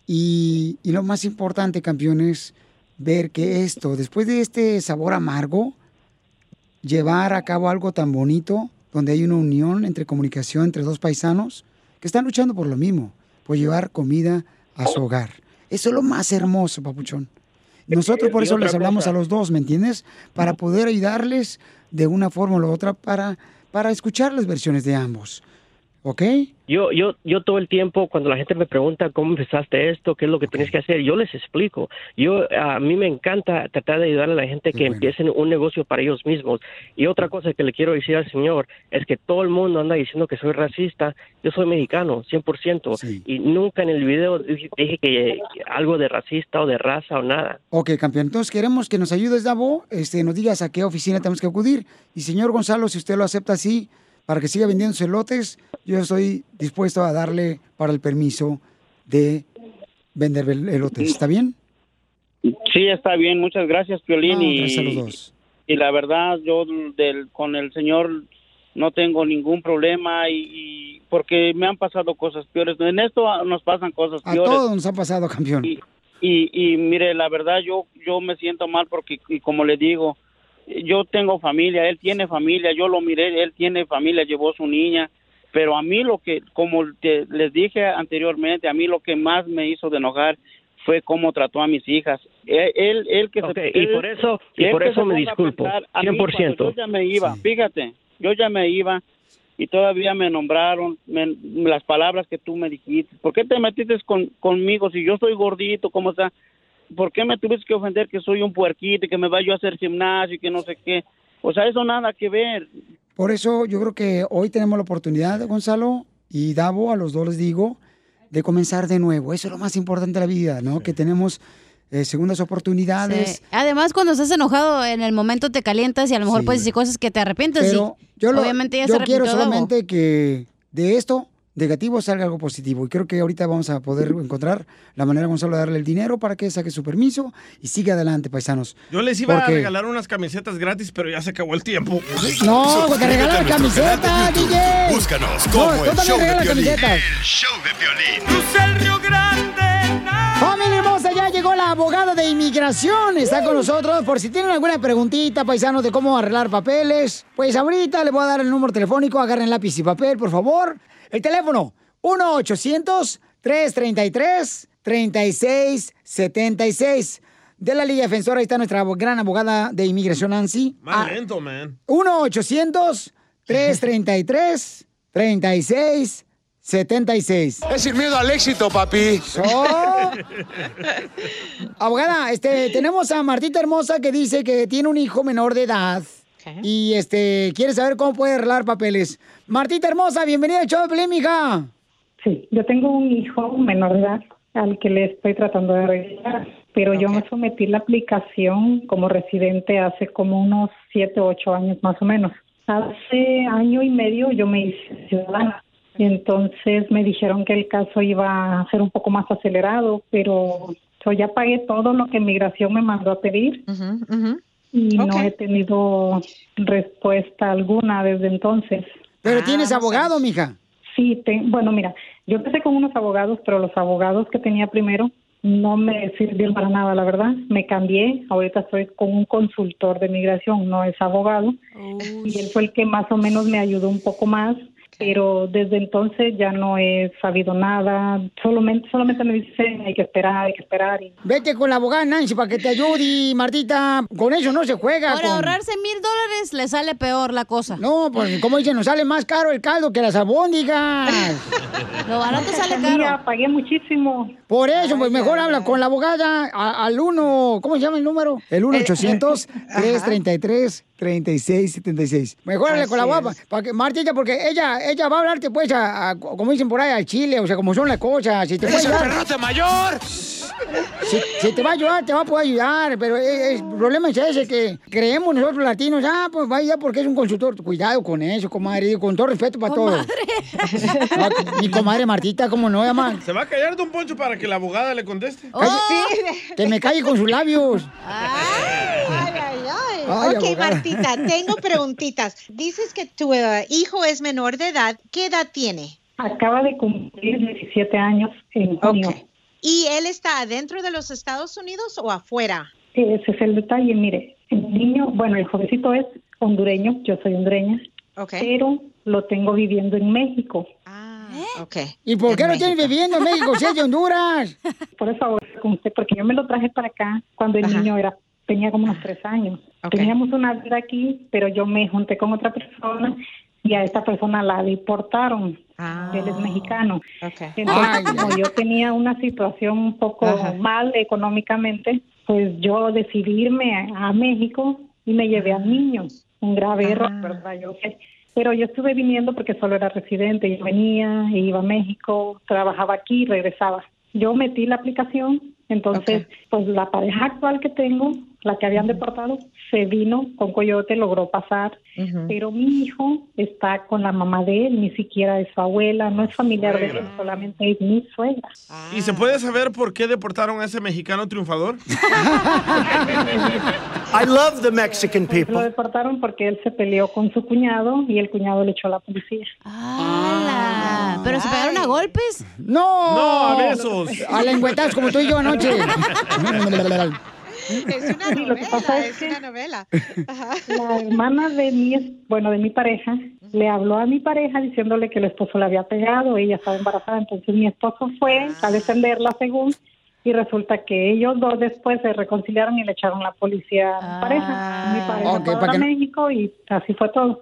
Y, y lo más importante, campeón, es ver que esto, después de este sabor amargo, llevar a cabo algo tan bonito, donde hay una unión entre comunicación entre dos paisanos que están luchando por lo mismo, por llevar comida a su hogar. Eso es lo más hermoso, papuchón. Nosotros por eso les hablamos a los dos, ¿me entiendes? Para poder ayudarles de una forma la otra para, para escuchar las versiones de ambos. ¿Ok? Yo, yo, yo todo el tiempo, cuando la gente me pregunta cómo empezaste esto, qué es lo que tienes que hacer, yo les explico. Yo, a mí me encanta tratar de ayudar a la gente que empiecen un negocio para ellos mismos. Y otra cosa que le quiero decir al señor es que todo el mundo anda diciendo que soy racista. Yo soy mexicano, 100%. Y nunca en el video dije, dije que algo de racista o de raza o nada. Ok, campeón. Entonces queremos que nos ayudes, Davo, este, nos digas a qué oficina tenemos que acudir. Y señor Gonzalo, si usted lo acepta así, para que siga vendiendo sus elotes, yo estoy dispuesto a darle para el permiso de vender el- elotes. ¿Está bien? Sí, está bien, muchas gracias, Piolín. Y, a los dos. y la verdad, yo del, con el señor no tengo ningún problema y, y porque me han pasado cosas peores. En esto nos pasan cosas A peores. todos nos ha pasado, campeón. Y, y mire, la verdad yo yo me siento mal porque, y como le digo, yo tengo familia, él tiene familia, yo lo miré, él tiene familia, llevó su niña, pero a mí lo que, como te- les dije anteriormente, a mí lo que más me hizo de enojar fue cómo trató a mis hijas. Él, él, él que Ok, se, y él- por eso- y por eso me disculpo, pensar, a mí 100%. cuando Yo ya me iba, fíjate, yo ya me iba y todavía me nombraron me- las palabras que tú me dijiste. ¿Por qué te metiste con, conmigo si yo soy gordito? ¿Cómo está? ¿Por qué me tuviste que ofender que soy un puerquito y que me vaya a hacer gimnasio y que no sé qué? O sea, eso nada que ver. Por eso yo creo que hoy tenemos la oportunidad, Gonzalo y Davo, a los dos les digo, de comenzar de nuevo. Eso es lo más importante de la vida, ¿no? Que tenemos eh, segundas oportunidades. Sí. Además, cuando estás enojado, en el momento te calientas y a lo mejor Sí. puedes decir cosas que te arrepientes. Pero y yo, lo- obviamente ya yo se quiero solamente que de esto negativo salga algo positivo. Y creo que ahorita vamos a poder encontrar la manera, Gonzalo, de darle el dinero para que saque su permiso y siga adelante, paisanos. Yo les iba Porque- a regalar unas camisetas gratis, pero ya se acabó el tiempo. No, te regalan camiseta, DJ. Búscanos No, como tú el también show de camisetas. El show de el Río Grande. Familia hermosa, ya llegó la abogada de inmigración. Está con nosotros. Por si tienen alguna preguntita, paisanos, de cómo arreglar papeles, pues ahorita les voy a dar el número telefónico. Agarren lápiz y papel, por favor. El teléfono, 1-800-333-3676. De la Liga Defensora, ahí está nuestra gran abogada de inmigración, Nancy. Más lento, man. 1-800-333-3676. Es sin miedo al éxito, papi. Abogada, este, tenemos a Martita Hermosa que dice que tiene un hijo menor de edad. Y este, quiere saber cómo puede arreglar papeles. Martita Hermosa, bienvenida al show de mija. Sí, yo tengo un hijo menor de edad al que le estoy tratando de arreglar, pero yo me sometí la aplicación como residente hace como unos siete o ocho años más o menos. Hace año y medio yo me hice ciudadana y entonces me dijeron que el caso iba a ser un poco más acelerado, pero yo ya pagué todo lo que migración me mandó a pedir y no he tenido respuesta alguna desde entonces. Pero tienes abogado, mija. Sí, te- bueno, mira, yo empecé con unos abogados, pero los abogados que tenía primero no me sirvieron para nada, la verdad. Me cambié, ahorita estoy con un consultor de migración, no es abogado, y él fue el que más o menos me ayudó un poco más, pero desde entonces ya no he sabido nada, solamente, solamente me dicen hay que esperar, hay que esperar. Y... Vete con la abogada Nancy para que te ayude, Martita. Con eso no se juega. Por con- ahorrarse mil dólares le sale peor la cosa. No, pues como dicen, nos sale más caro el caldo que las albóndigas. Lo barato sale Mira, caro. pagué muchísimo. Por eso, pues mejor habla con la abogada a- al 1, ¿cómo se llama el número? El 1-800-333-3676. Mejor habla con la Así guapa. Para que, Martita, porque ella, ella va a hablarte, pues, a, a- como dicen por ahí, al chile, o sea, como son las cosas. Si te puede ¡Ese ayudar- perrote mayor! si, si te va a ayudar, te va a poder ayudar, pero el, el problema es ese que creemos nosotros latinos, ah, pues vaya porque es un consultor. Cuidado con eso, comadre, con todo respeto para todos. No, Mi comadre Martita, ¿cómo no, llama? ¿Se va a callar Don Poncho para que la abogada le conteste? Que me calle con sus labios. Ay, ay, ay. Ay, ok, abogada. Tengo preguntitas. Dices que tu eh, hijo es menor de edad. ¿Qué edad tiene? Acaba de cumplir 17 años en junio. ¿Y él está adentro de los Estados Unidos o afuera? Ese es el detalle, mire, el niño, bueno, el jovencito es hondureño, yo soy hondureña, pero lo tengo viviendo en México. Ok. ¿Y por qué no tienes viviendo en México si es de Honduras? Por eso con usted, porque yo me lo traje para acá cuando el niño era tenía como unos tres años. Teníamos una vida aquí, pero yo me junté con otra persona y a esta persona la deportaron. Él es mexicano. Entonces, Ay. como yo tenía una situación un poco Ajá. mal económicamente, pues yo decidí irme a, a México y me llevé al niño. Un grave error, ¿verdad? Yo. Pero yo estuve viniendo porque solo era residente. Yo venía, iba a México, trabajaba aquí y regresaba. Yo metí la aplicación, entonces, pues la pareja actual que tengo, la que habían deportado, se vino con Coyote, logró pasar, pero mi hijo está con la mamá de él, ni siquiera es su abuela, no es familiar de él, solamente es mi suegra. ¿Y se puede saber por qué deportaron a ese mexicano triunfador? I love the Mexican people. Lo deportaron porque él se peleó con su cuñado y el cuñado le echó a la policía. ¡Hala! ¿Pero se pegaron a golpes? ¡No! No, a besos. A lengüetas como tú y yo anoche. Es una Sí, lo que pasa novela, es es que- una novela. La hermana de mi, es- bueno, de mi pareja, le habló a mi pareja diciéndole que el esposo la había pegado, ella estaba embarazada, entonces mi esposo fue a defenderla según, y resulta que ellos dos después se reconciliaron y le echaron la policía a mi pareja. Mi pareja Ok, fue para a que México y así fue todo.